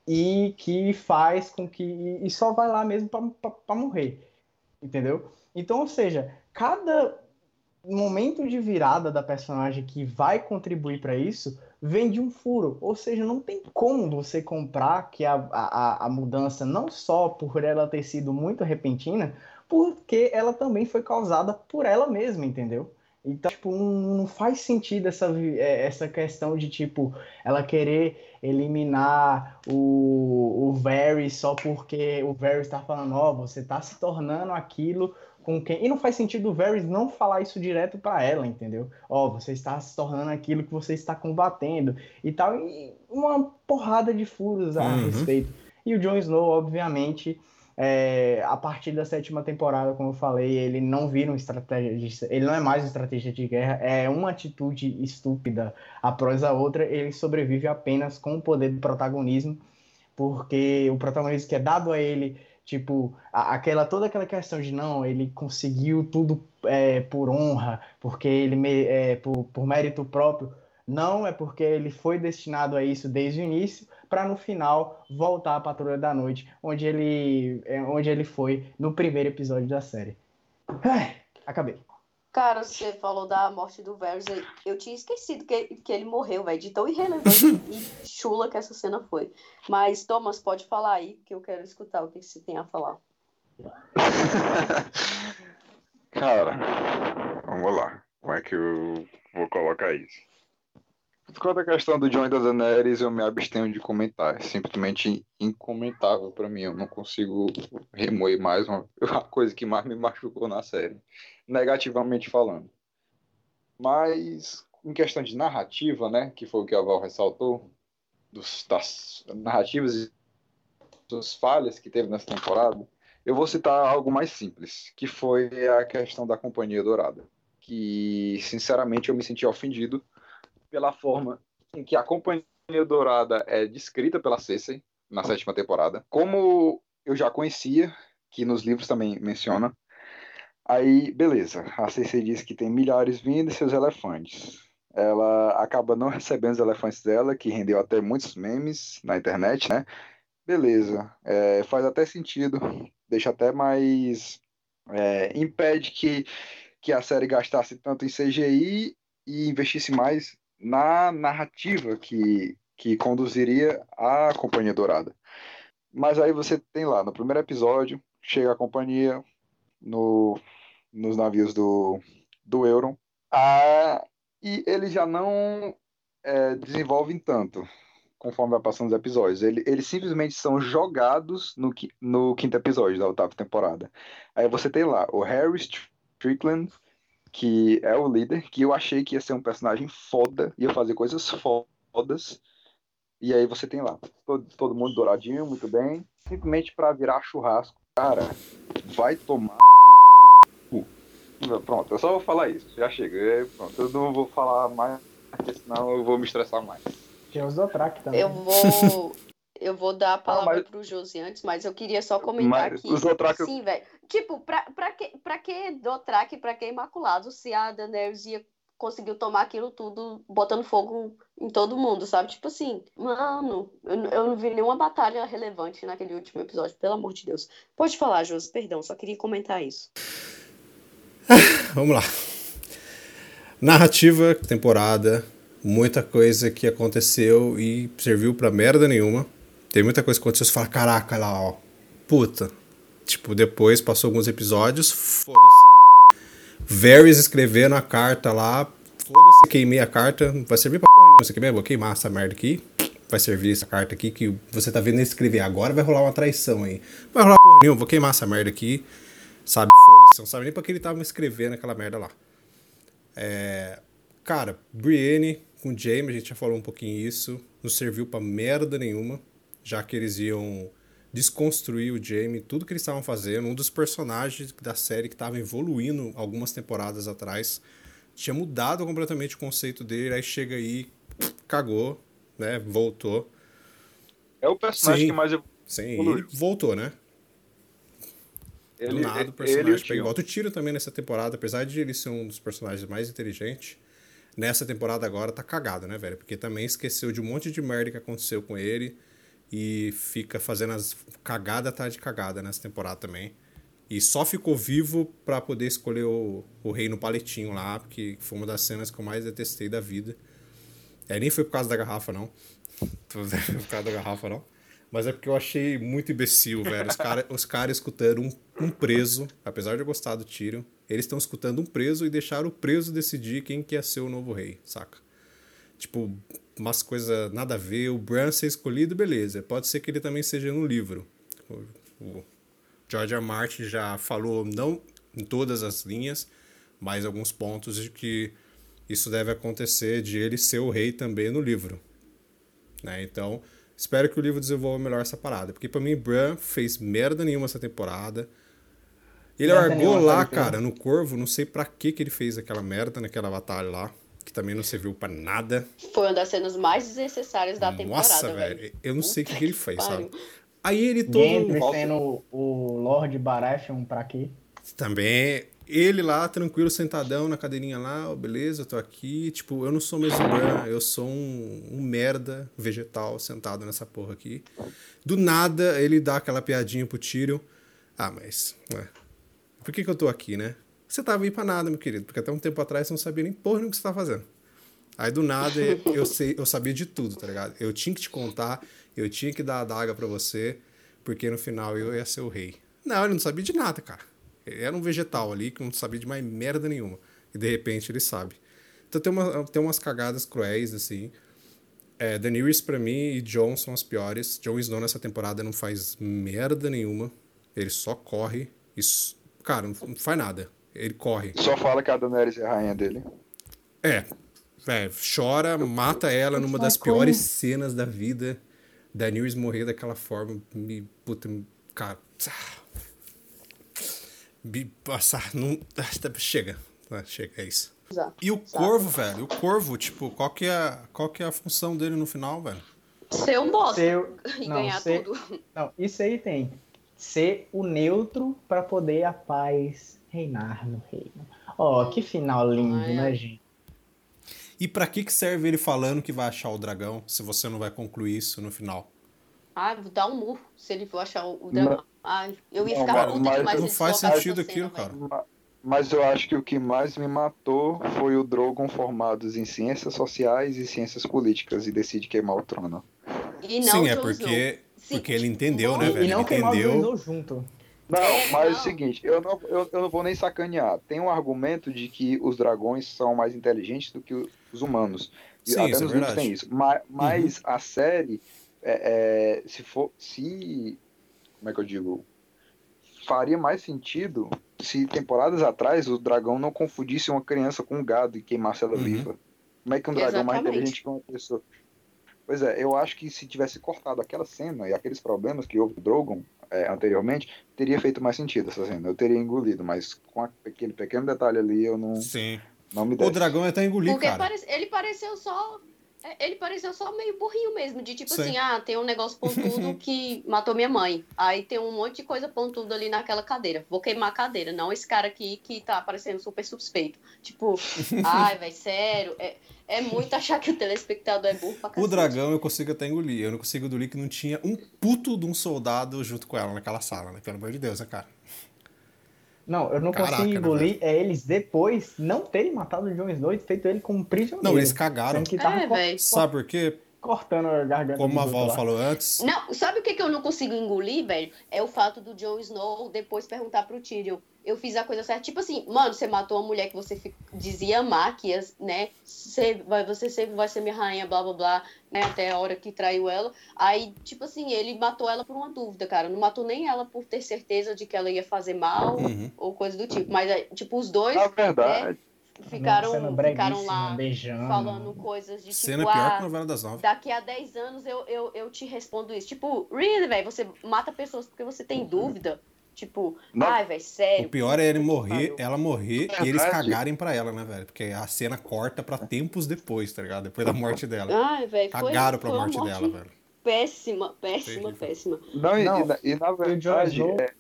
e que faz com que. e só vai lá mesmo para morrer. Entendeu? Então, ou seja, cada momento de virada da personagem que vai contribuir para isso vem de um furo. Ou seja, não tem como você comprar que a, a, a mudança, não só por ela ter sido muito repentina, porque ela também foi causada por ela mesma, entendeu? Então, tipo, não faz sentido essa, é, essa questão de, tipo, ela querer eliminar o, o Varys só porque o Varys está falando, ó, oh, você está se tornando aquilo com quem... E não faz sentido o Varys não falar isso direto para ela, entendeu? Ó, oh, você está se tornando aquilo que você está combatendo e tal. E uma porrada de furos a uhum. respeito. E o Jon Snow, obviamente é, a partir da sétima temporada, como eu falei, ele não vira um estrategista, ele não é mais um estrategista de guerra, é uma atitude estúpida após a outra, ele sobrevive apenas com o poder do protagonismo, porque o protagonismo que é dado a ele, tipo, aquela toda aquela questão de não, ele conseguiu tudo é, por honra, porque ele é, por, por mérito próprio, não é porque ele foi destinado a isso desde o início, para no final voltar à Patrulha da Noite, onde ele, é, onde ele foi no primeiro episódio da série. Ai, acabei. Cara, você falou da morte do Varys, eu tinha esquecido que, que ele morreu, velho, de tão irrelevante e chula que essa cena foi. Mas, Thomas, pode falar aí, que eu quero escutar o que você tem a falar. Cara, vamos lá. Como é que eu vou colocar isso? Quanto à questão do John e da Daenerys, eu me abstenho de comentar. É simplesmente incomentável para mim. Eu não consigo remoer mais uma, uma coisa que mais me machucou na série, negativamente falando. Mas, em questão de narrativa, né, que foi o que a Val ressaltou, dos, das narrativas e das falhas que teve nessa temporada, eu vou citar algo mais simples, que foi a questão da Companhia Dourada. Que, sinceramente, eu me senti ofendido pela forma em que a Companhia Dourada é descrita pela Cersei na sétima temporada. Como eu já conhecia, que nos livros também menciona, aí, beleza, a Cersei diz que tem milhares vindo e seus elefantes. Ela acaba não recebendo os elefantes dela, que rendeu até muitos memes na internet, né? Beleza, é, faz até sentido, deixa até mais. É, impede que, que a série gastasse tanto em CGI e investisse mais na narrativa que, que conduziria a Companhia Dourada. Mas aí você tem lá, no primeiro episódio, chega a companhia no, nos navios do, do Euron, a, e eles já não é, desenvolvem tanto conforme vai passando os episódios. Ele, eles simplesmente são jogados no, no quinto episódio da oitava temporada. Aí você tem lá o Harry Strickland, que é o líder, que eu achei que ia ser um personagem foda, ia fazer coisas fodas. E aí você tem lá, todo, todo mundo douradinho, muito bem, simplesmente para virar churrasco. Cara, vai tomar. Pronto, eu só vou falar isso, já chega. Pronto, eu não vou falar mais, porque senão eu vou me estressar mais. Tinha os Dothraki também. Eu vou. Eu vou dar a palavra ah, mas... pro Josi antes, mas eu queria só comentar mas, aqui. Sim, velho. Tipo, pra, pra, que, pra que Dothraki, pra que Imaculado, se a Daenerys ia conseguiu tomar aquilo tudo botando fogo em todo mundo, sabe? Tipo assim, mano, eu, eu não vi nenhuma batalha relevante naquele último episódio, pelo amor de Deus. Pode falar, Josi, perdão, só queria comentar isso. Vamos lá. Narrativa, temporada, muita coisa que aconteceu e serviu pra merda nenhuma. Tem muita coisa que aconteceu, você fala, caraca, lá, ó, puta. Tipo, depois passou alguns episódios, foda-se. Varys escrevendo a carta lá, foda-se, queimei a carta, vai servir pra porra nenhuma, você quer mesmo? Vou queimar essa merda aqui, vai servir essa carta aqui que você tá vendo escrever agora, vai rolar uma traição aí. Vai rolar porra nenhuma, vou queimar essa merda aqui, sabe, foda-se, não sabe nem pra que ele tava escrevendo aquela merda lá. É, cara, Brienne com o Jaime, a gente já falou um pouquinho isso, não serviu para merda nenhuma, já que eles iam desconstruir o Jaime, tudo que eles estavam fazendo, um dos personagens da série que estava evoluindo algumas temporadas atrás, tinha mudado completamente o conceito dele, aí chega aí, cagou, né, voltou. É o personagem sim, que mais Sim, ele voltou, né? Ele, Do nada o personagem pega volta. O Tiro também nessa temporada, apesar de ele ser um dos personagens mais inteligentes, nessa temporada agora tá cagado, né, velho? Porque também esqueceu de um monte de merda que aconteceu com ele e fica fazendo as cagada atrás de cagada nessa temporada também. E só ficou vivo para poder escolher o, o rei no paletinho lá, porque foi uma das cenas que eu mais detestei da vida. É, nem foi por causa da garrafa, não. por causa da garrafa, não. Mas é porque eu achei muito imbecil, velho. Os caras cara escutando um, um preso, apesar de eu gostar do tiro, eles estão escutando um preso e deixaram o preso decidir quem que ia ser o novo rei, saca? Tipo, umas coisas nada a ver. O Bran ser escolhido, beleza. Pode ser que ele também seja no livro. O George R. Martin já falou, não em todas as linhas, mas alguns pontos de que isso deve acontecer de ele ser o rei também no livro. Né? Então, espero que o livro desenvolva melhor essa parada. Porque para mim, Bran fez merda nenhuma essa temporada. Ele largou lá, cara, no Corvo, não sei para que que ele fez aquela merda naquela batalha lá, que também não serviu para nada. Foi uma das cenas mais desnecessárias da temporada, Nossa, velho. Eu não sei o que, que ele fez, sabe? Aí ele todo... Gendry sendo o Lord Baratheon pra quê? Também, ele lá, tranquilo, sentadão na cadeirinha lá, oh, beleza, eu tô aqui. Tipo, eu não sou mesmo Bran, eu sou um, um, merda vegetal sentado nessa porra aqui. Do nada, ele dá aquela piadinha pro Tyrion. Ah, mas, ué, por que, que eu tô aqui, né? Você tava aí pra nada, meu querido, porque até um tempo atrás você não sabia nem porra no que você tava fazendo. Aí do nada eu, sei, eu sabia de tudo, tá ligado? Eu tinha que te contar, eu tinha que dar a daga para você, porque no final eu ia ser o rei. Não, ele não sabia de nada, cara. Era um vegetal ali que não sabia de mais merda nenhuma. E de repente ele sabe. Então tem, uma, tem umas cagadas cruéis, assim. É, Daenerys, pra mim, e Jon são as piores. Jon Snow nessa temporada não faz merda nenhuma. Ele só corre. E, cara, não faz nada. Ele corre. Só fala que a Daenerys é a rainha dele. É. é chora, mata ela numa das piores cenas da vida. Daenerys morrer daquela forma. Me. Puta. Cara. Passar. Não, chega. Chega, é isso. Exato. E o corvo, velho? O corvo, tipo, qual que, é, qual que é a função dele no final, velho? Ser um bosta Ser- e não, ganhar ser- tudo. Não, isso aí tem. Ser o neutro para poder a paz reinar no reino. Ó, que final lindo, Ah, é. né, gente? E pra que, que serve ele falando que vai achar o dragão se você não vai concluir isso no final? Ai, vou dar um murro se ele for achar o o dragão. Ai, eu ia Não, ficar puta mas demais não faz sentido aquilo, cara. Mas eu acho que o que mais me matou foi o Drogon formados em ciências sociais e ciências políticas e decide queimar o trono. E não Sim, é porque. Sim, porque ele entendeu, não- né, E, velho? e não ele entendeu. junto. Não, É, mas é não. o seguinte, eu não, eu, eu não vou nem sacanear. Tem um argumento de que os dragões são mais inteligentes do que os humanos. Sim, até isso é nos verdade. tem isso. Mas, mas a série, é, é, se for. Se. Como é que eu digo? Faria mais sentido se temporadas atrás o dragão não confundisse uma criança com um gado e queimasse ela Uhum. viva. Como é que um dragão mais Exatamente. inteligente que uma pessoa. Pois é, eu acho que se tivesse cortado aquela cena e aqueles problemas que houve com o Drogon é, anteriormente, teria feito mais sentido essa cena. Eu teria engolido, mas com aquele pequeno detalhe ali eu não, Sim. não me O dragão é até engolir, Porque cara. ele pareceu só. É, Ele pareceu só meio burrinho mesmo, de tipo Sim. assim, ah, tem um negócio pontudo que matou minha mãe. Aí tem um monte de coisa pontuda ali naquela cadeira. Vou queimar a cadeira, não esse cara aqui que tá parecendo super suspeito. Tipo, ai, velho, sério. É, é muito achar que o telespectador é burro pra O cacete. dragão eu consigo até engolir. Eu não consigo engolir que não tinha um puto de um soldado junto com ela naquela sala, né? Pelo amor de Deus, né, cara? Não, eu não Caraca, consigo né, engolir é eles depois não terem matado o Jon Snow e feito ele como prisioneiro. Não, eles cagaram. Que É. Sabe por quê? Cortando a garganta Como a Val falou antes. Não, sabe o que, que eu não consigo engolir, velho? É o fato do Jon Snow depois perguntar pro Tyrion. Eu fiz a coisa certa. Tipo assim, mano, você matou uma mulher que você dizia amar, que ia, né? Ser, vai, você sempre vai ser minha rainha, blá blá blá, né? Até a hora que traiu ela. Aí, tipo assim, ele matou ela por uma dúvida, cara. Não matou nem ela por ter certeza de que ela ia fazer mal Uhum. ou coisa do tipo. Mas, é, tipo, os dois Na verdade, ficaram, ficaram lá beijando. falando coisas de tipo, Cena pior ah, que novela das nove. daqui a 10 anos eu, eu, eu te respondo isso. Tipo, really, velho? Você mata pessoas porque você tem dúvida? Tipo, Não. ai, velho, sério. O pior é ele morrer, ela morrer É e eles cagarem pra ela, né, velho? Porque a cena corta pra tempos depois, tá ligado? Depois da morte dela. Ai, velho, foi, Cagaram pra foi uma morte dela, velho. Péssima, péssima, Terrível. péssima. não, e- Não, e, na- e na verdade, é,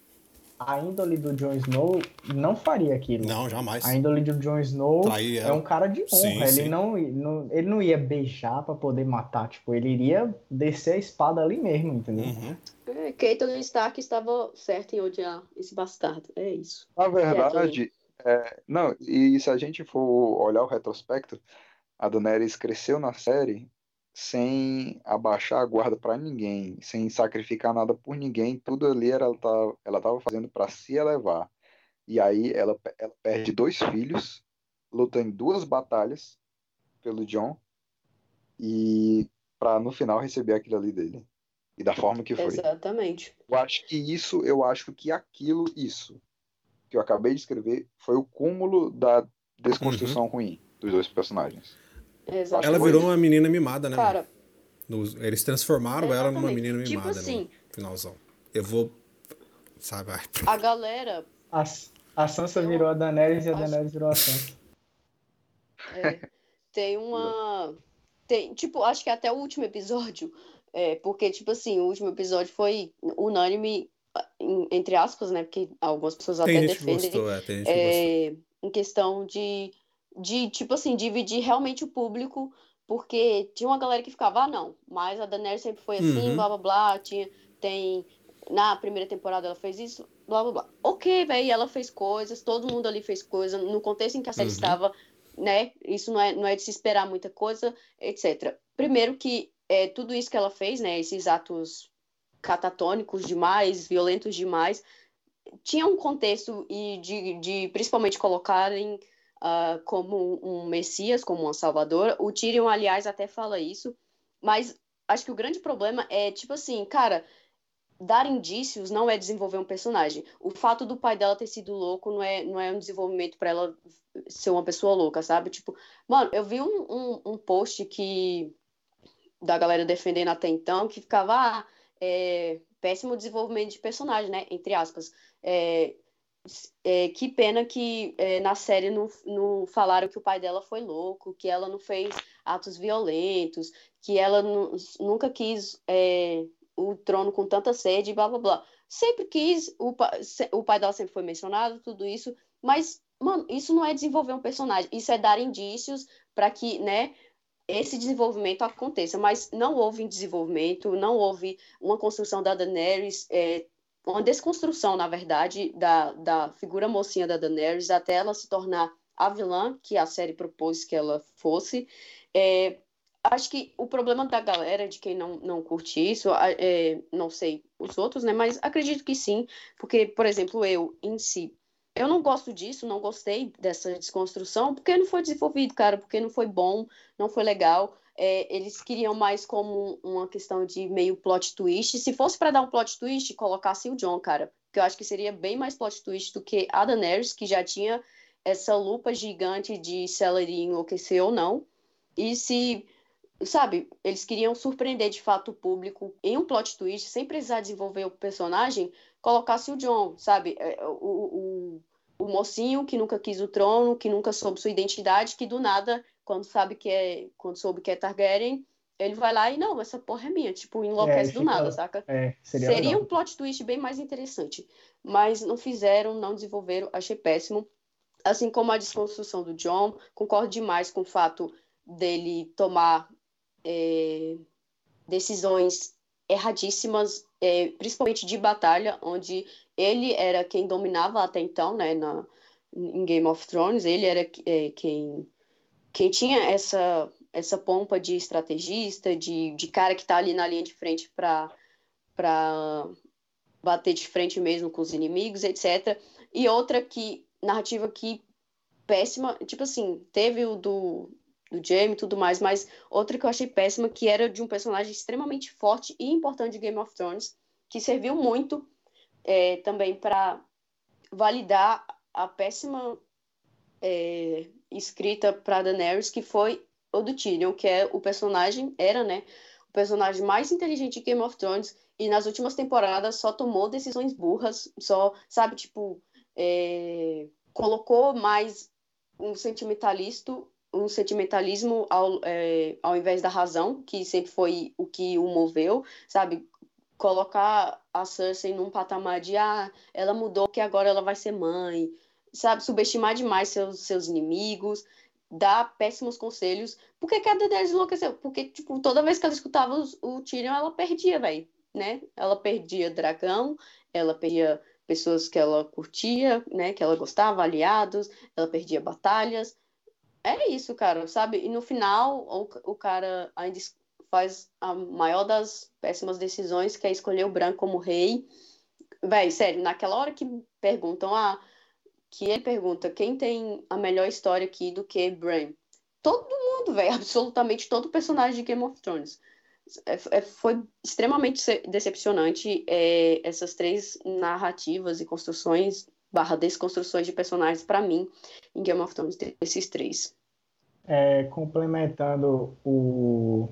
a índole do Jon Snow não faria aquilo. Não, jamais. A índole do Jon Snow Trair é um cara de honra. Sim, ele, sim. Não, não, ele não ia beijar pra poder matar. Tipo, ele iria descer a espada ali mesmo, entendeu? Uhum. É, Caitlyn Stark estava certa em odiar esse bastardo. É isso. na verdade, é, não, e se a gente for olhar o retrospecto, a Daenerys cresceu na série sem abaixar a guarda pra ninguém, sem sacrificar nada por ninguém, tudo ali era, ela tava, ela tava fazendo pra se elevar. E aí ela, ela perde dois filhos, luta em duas batalhas pelo Jon e pra no final receber aquilo ali dele. E da forma que foi. Exatamente. Eu acho que isso, eu acho que aquilo, isso que eu acabei de escrever, foi o cúmulo da desconstrução ruim dos dois personagens. Exatamente. Ela virou uma menina mimada, né? Cara, eles transformaram ela numa Exatamente. menina Tipo mimada assim- no finalzão. Eu vou. Sabe? a galera A, a Sansa virou a Daenerys e a acho- Daenerys virou a Sansa. É, tem uma. Tem, tipo, acho que até o último episódio, é, porque, tipo assim, o último episódio foi unânime, entre aspas, né? Porque algumas pessoas Tem até gente que defendem. gostou, é, tem gente que gostou. é, em questão de, de, tipo assim, dividir realmente o público, porque tinha uma galera que ficava, ah, não, mas a Daenerys sempre foi assim, Uhum. blá blá blá, tinha, tem, na primeira temporada ela fez isso, blá blá blá. Ok, velho, ela fez coisas, todo mundo ali fez coisa, no contexto em que a série Uhum. estava, né, isso não é, não é de se esperar muita coisa, etc. Primeiro que é, tudo isso que ela fez, né, esses atos catatônicos demais, violentos demais, tinha um contexto e de, de principalmente colocarem uh, como um Messias, como uma Salvadora. O Tyrion, aliás, até fala isso, mas acho que o grande problema é, tipo assim, cara, dar indícios não é desenvolver um personagem. O fato do pai dela ter sido louco não é, não é um desenvolvimento para ela ser uma pessoa louca, sabe? Tipo, mano, eu vi um, um, um post que da galera defendendo até então que ficava ah, é, péssimo desenvolvimento de personagem, né? Entre aspas. É, é, que pena que é, na série não, não falaram que o pai dela foi louco, que ela não fez atos violentos, que ela nunca quis é, o trono com tanta sede, blá blá blá. Sempre quis, o, o pai dela sempre foi mencionado, tudo isso, mas, mano, isso não é desenvolver um personagem, isso é dar indícios para que, né, esse desenvolvimento aconteça, mas não houve desenvolvimento, não houve uma construção da Daenerys, é, uma desconstrução, na verdade, da, da figura mocinha da Daenerys até ela se tornar a vilã que a série propôs que ela fosse. É, acho que o problema da galera, de quem não, não curte isso, é, não sei os outros, né? Mas acredito que sim, porque, por exemplo, eu em si, eu não gosto disso, não gostei dessa desconstrução, porque não foi desenvolvido, cara, porque não foi bom, não foi legal. É, eles queriam mais como uma questão de meio plot twist. Se fosse para dar um plot twist, colocasse o John, cara, que eu acho que seria bem mais plot twist do que a Daenerys, que já tinha essa lupa gigante de se ela iria enlouquecer ou não. E se sabe, eles queriam surpreender de fato o público em um plot twist, sem precisar desenvolver o personagem, colocasse o John, sabe, é, o, o, o mocinho que nunca quis o trono, que nunca soube sua identidade, que do nada, quando sabe que é, quando soube que é Targaryen, ele vai lá e não, essa porra é minha, tipo, enlouquece é, do nada, saca? É, seria, seria um plot twist bem mais interessante, mas não fizeram, não desenvolveram, achei péssimo. Assim como a desconstrução do John, concordo demais com o fato dele tomar é, decisões erradíssimas, é, principalmente de batalha, onde ele era quem dominava até então, né, na, em Game of Thrones, ele era é, quem, quem tinha essa, essa pompa de estrategista, de, de cara que está ali na linha de frente para bater de frente mesmo com os inimigos, etc. E outra que, narrativa que péssima, tipo assim, teve o do do Jamie e tudo mais, mas outra que eu achei péssima, que era de um personagem extremamente forte e importante de Game of Thrones, que serviu muito é, também para validar a péssima é, escrita para Daenerys, que foi o do Tyrion, que é o personagem, era, né, o personagem mais inteligente de Game of Thrones, e nas últimas temporadas só tomou decisões burras, só, sabe, tipo, é, colocou mais um sentimentalista um sentimentalismo ao, é, ao invés da razão, que sempre foi o que o moveu, sabe? Colocar a Cersei num patamar de, ah, ela mudou que agora ela vai ser mãe, sabe? Subestimar demais seus, seus inimigos, dar péssimos conselhos. Por que, a Daenerys enlouqueceu? Porque, tipo, toda vez que ela escutava os, o Tyrion, ela perdia, velho, né? Ela perdia dragão, ela perdia pessoas que ela curtia, né? Que ela gostava, aliados, ela perdia batalhas, é isso, cara, sabe? E no final, o, o cara ainda faz a maior das péssimas decisões, que é escolher o branco como rei. Véi, sério, naquela hora que perguntam, ah, que ele pergunta quem tem a melhor história aqui do que Bran. Todo mundo, velho, absolutamente todo personagem de Game of Thrones. É, é, foi extremamente decepcionante é, essas três narrativas e construções barra desconstruções de personagens para mim em Game of Thrones, esses três. É, complementando o,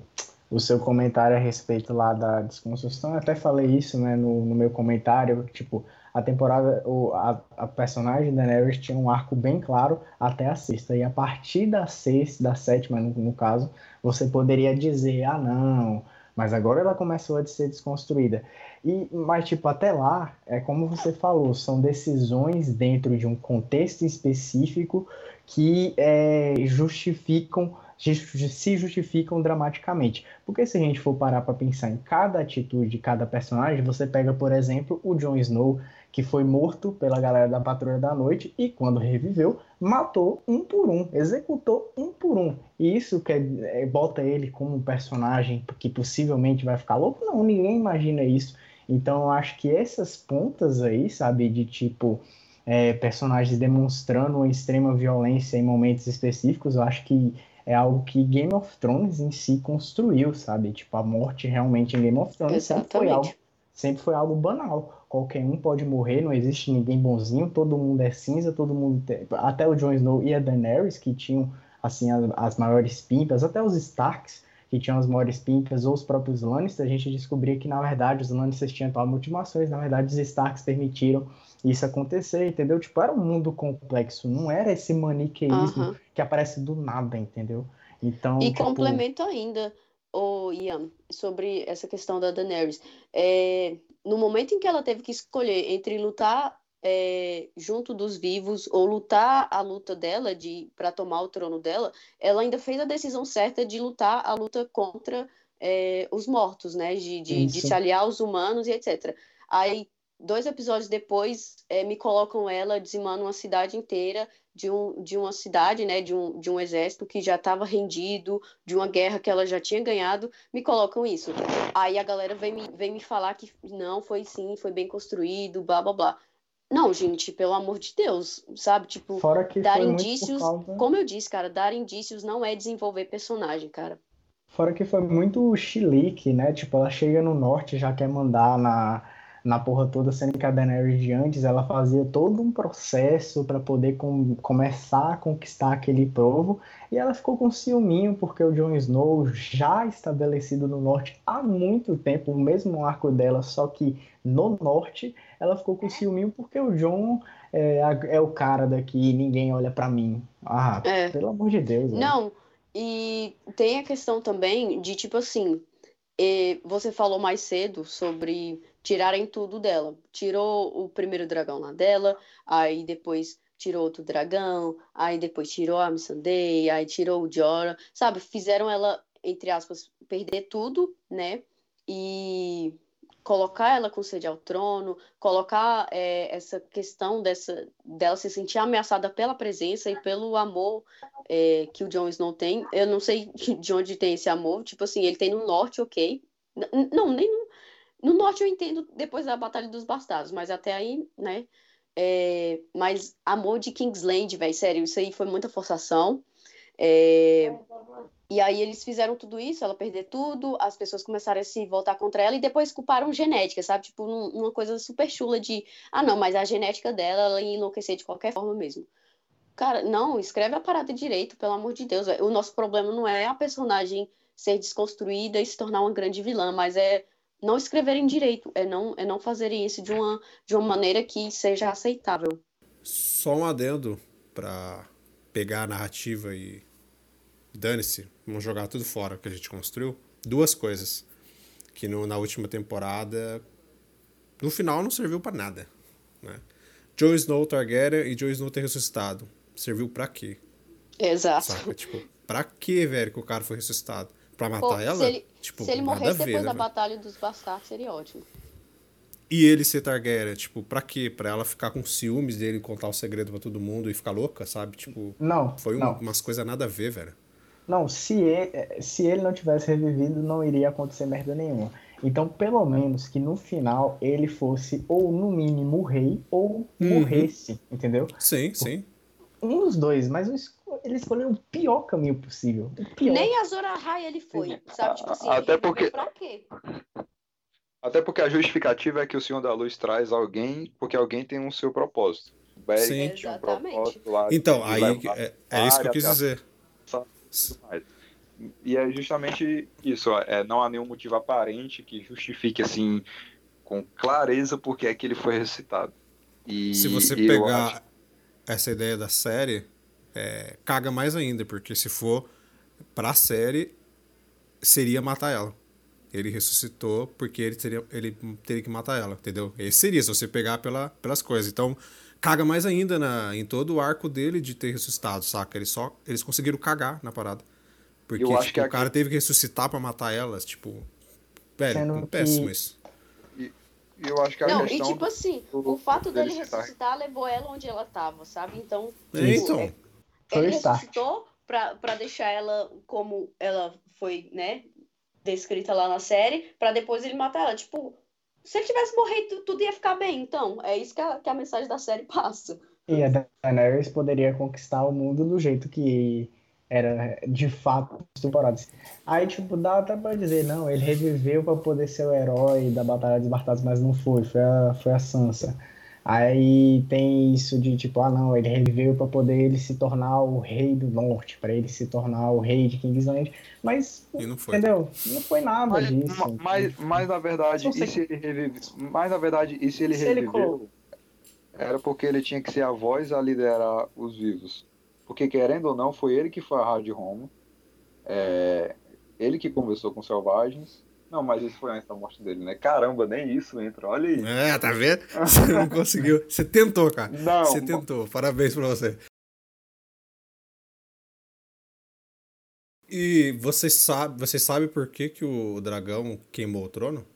o seu comentário a respeito lá da desconstrução, eu até falei isso né, no, no meu comentário, tipo, a temporada, o, a, a personagem da Daenerys tinha um arco bem claro até a sexta, e a partir da sexta, da sétima no, no caso, você poderia dizer, ah não, mas agora ela começou a ser desconstruída. E, mas, tipo, até lá, é como você falou, são decisões dentro de um contexto específico que é, justificam, se justificam dramaticamente. Porque se a gente for parar para pensar em cada atitude de cada personagem, você pega, por exemplo, o Jon Snow, que foi morto pela galera da Patrulha da Noite e, quando reviveu, matou um por um, executou um por um. E isso que é, bota ele como um personagem que possivelmente vai ficar louco? Não, ninguém imagina isso. Então eu acho que essas pontas aí, sabe, de tipo é, personagens demonstrando uma extrema violência em momentos específicos, eu acho que é algo que Game of Thrones em si construiu, sabe? Tipo, a morte realmente em Game of Thrones sempre foi, algo, sempre foi algo banal. Qualquer um pode morrer, não existe ninguém bonzinho, todo mundo é cinza, todo mundo. Tem... Até o Jon Snow e a Daenerys, que tinham assim as, as maiores pimpas, até os Starks, que tinham as maiores pimpas, ou os próprios Lannister, a gente descobria que, na verdade, os Lannisters tinham tal motivações, na verdade, os Starks permitiram isso acontecer, entendeu? Tipo, era um mundo complexo, não era esse maniqueísmo uhum. que aparece do nada, entendeu? Então, e tipo... complemento ainda, o Ian, sobre essa questão da Daenerys. É, no momento em que ela teve que escolher entre lutar é, junto dos vivos ou lutar a luta dela de para tomar o trono dela, ela ainda fez a decisão certa de lutar a luta contra é, os mortos, né? De, de, de, se aliar aos humanos e etc. Aí dois episódios depois é, me colocam ela dizimando uma cidade inteira de, um, de uma cidade, né, de um, de um exército que já estava rendido, de uma guerra que ela já tinha ganhado, me colocam isso. Aí a galera vem me, vem me falar que não, foi sim, foi bem construído, blá blá blá. Não, gente, pelo amor de Deus, sabe? Tipo, dar indícios, causa... como eu disse, cara, dar indícios não é desenvolver personagem, cara. Fora que foi muito chilique, né? Tipo, ela chega no norte já quer mandar na na porra toda, sendo que a Daenerys de antes ela fazia todo um processo para poder com, começar a conquistar aquele povo e ela ficou com ciúminho porque o Jon Snow já estabelecido no norte há muito tempo, o mesmo arco dela, só que no norte ela ficou com ciúminho porque o Jon é, é o cara daqui e ninguém olha para mim. Ah, é. pelo amor de Deus. Não, e tem a questão também de tipo assim, você falou mais cedo sobre tirarem tudo dela. Tirou o primeiro dragão lá dela, aí depois tirou outro dragão, aí depois tirou a Missandei, aí tirou o Jorah, sabe? Fizeram ela, entre aspas, perder tudo, né? E colocar ela com sede ao trono, colocar é, essa questão dessa dela se sentir ameaçada pela presença e pelo amor é, que o Jon Snow tem. Eu não sei de onde tem esse amor, tipo assim, ele tem no norte, ok. N não, nem no, no norte eu entendo depois da Batalha dos Bastardos, mas até aí, né? É, mas amor de Kingsland, velho, sério, isso aí foi muita forçação. É, e aí eles fizeram tudo isso, ela perder tudo, as pessoas começaram a se voltar contra ela e depois culparam genética, sabe? Tipo, uma coisa super chula de, ah, não, mas a genética dela, ela ia enlouquecer de qualquer forma mesmo. Cara, não, escreve a parada direito, pelo amor de Deus. Véio. O nosso problema não é a personagem ser desconstruída e se tornar uma grande vilã, mas é não escreverem direito, é não, é não fazerem isso de uma, de uma maneira que seja aceitável. Só um adendo para pegar a narrativa e dane-se, vamos jogar tudo fora que a gente construiu. Duas coisas que no, na última temporada, no final não serviu para nada, né? Jon Snow Targaryen e Jon Snow ter ressuscitado. Serviu para quê? Exato. Saca? Tipo, pra que, velho, que o cara foi ressuscitado? Pra matar Pô, ela? Se ele, tipo, se ele morresse depois ver, da né, Batalha dos Bastardos, seria ótimo. E ele ser Targaryen, tipo, pra quê? Pra ela ficar com ciúmes dele contar o segredo pra todo mundo e ficar louca, sabe? Tipo, não, foi não. umas coisas nada a ver, velho. Não, se ele, se ele não tivesse revivido, não iria acontecer merda nenhuma. Então, pelo menos que no final ele fosse, ou no mínimo, rei, ou uhum. morresse, entendeu? Sim, sim. Um dos dois, mas ele escolheu o pior caminho possível. Pior. Nem a Zora High ele foi, sabe? Tipo assim, Até porque... pra quê? Até porque a justificativa é que o Senhor da Luz traz alguém, porque alguém tem um seu propósito. O Sim. tinha um propósito lá. Então, aí é, é isso que eu quis dizer. E é justamente isso, é, não há nenhum motivo aparente que justifique assim com clareza porque é que ele foi ressuscitado. E, Se você pegar acho... essa ideia da série, é, caga mais ainda, porque se for pra série, seria matar ela. Ele ressuscitou porque ele teria, ele teria que matar ela, entendeu? Esse seria, se você pegar pela, pelas coisas. Então, caga mais ainda na, em todo o arco dele de ter ressuscitado, saca? Eles só eles conseguiram cagar na parada. Porque tipo, o cara teve que ressuscitar para matar elas, tipo. Velho, que... péssimo isso. E eu acho que a Não, questão e tipo assim, do, o fato dele ressuscitar levou ela onde ela tava, sabe? Então, é, então. É, ele ressuscitou pra deixar ela como ela foi, né, descrita lá na série, para depois ele matar ela. Tipo, Se ele tivesse morrido, tudo ia ficar bem, então. É isso que a, que a mensagem da série passa. E a Daenerys poderia conquistar o mundo do jeito que era de fato as temporadas. Aí, tipo, dá até pra dizer, não, ele reviveu para poder ser o herói da Batalha dos Bartados, mas não foi, foi a, foi a Sansa. Aí tem isso de tipo, ah não, ele reviveu para poder ele se tornar o rei do norte, para ele se tornar o rei de Kingsland, mas não foi. entendeu? Não foi nada Mas, disso. mas, mas na verdade, e se ele revive, mas na verdade, e se ele Se ele reviveu, era porque ele tinha que ser a voz a liderar os vivos. Porque querendo ou não, foi ele que foi a Hard Home, é, ele que conversou com os selvagens. Não, mas isso foi antes da morte dele, né? Caramba, nem isso entra, olha aí. É, tá vendo? Você não conseguiu. Você tentou, cara. Não, Você tentou. Parabéns pra você. E você sabe, você sabe por que, que o dragão queimou o trono?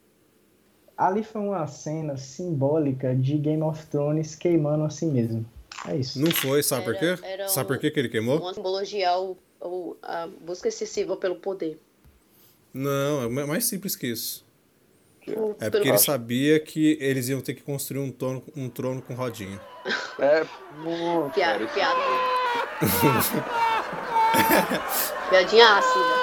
Ali foi uma cena simbólica de Game of Thrones queimando a si mesmo. É isso. Não foi, sabe por Era- quê? era Sabe um- por que, que ele queimou? Uma simbologia ao, ao- a busca excessiva pelo poder. Não, é mais simples que isso. É porque ele sabia que eles iam ter que construir um trono, um trono com rodinha. É, Piada, piada. Piadinha ácida.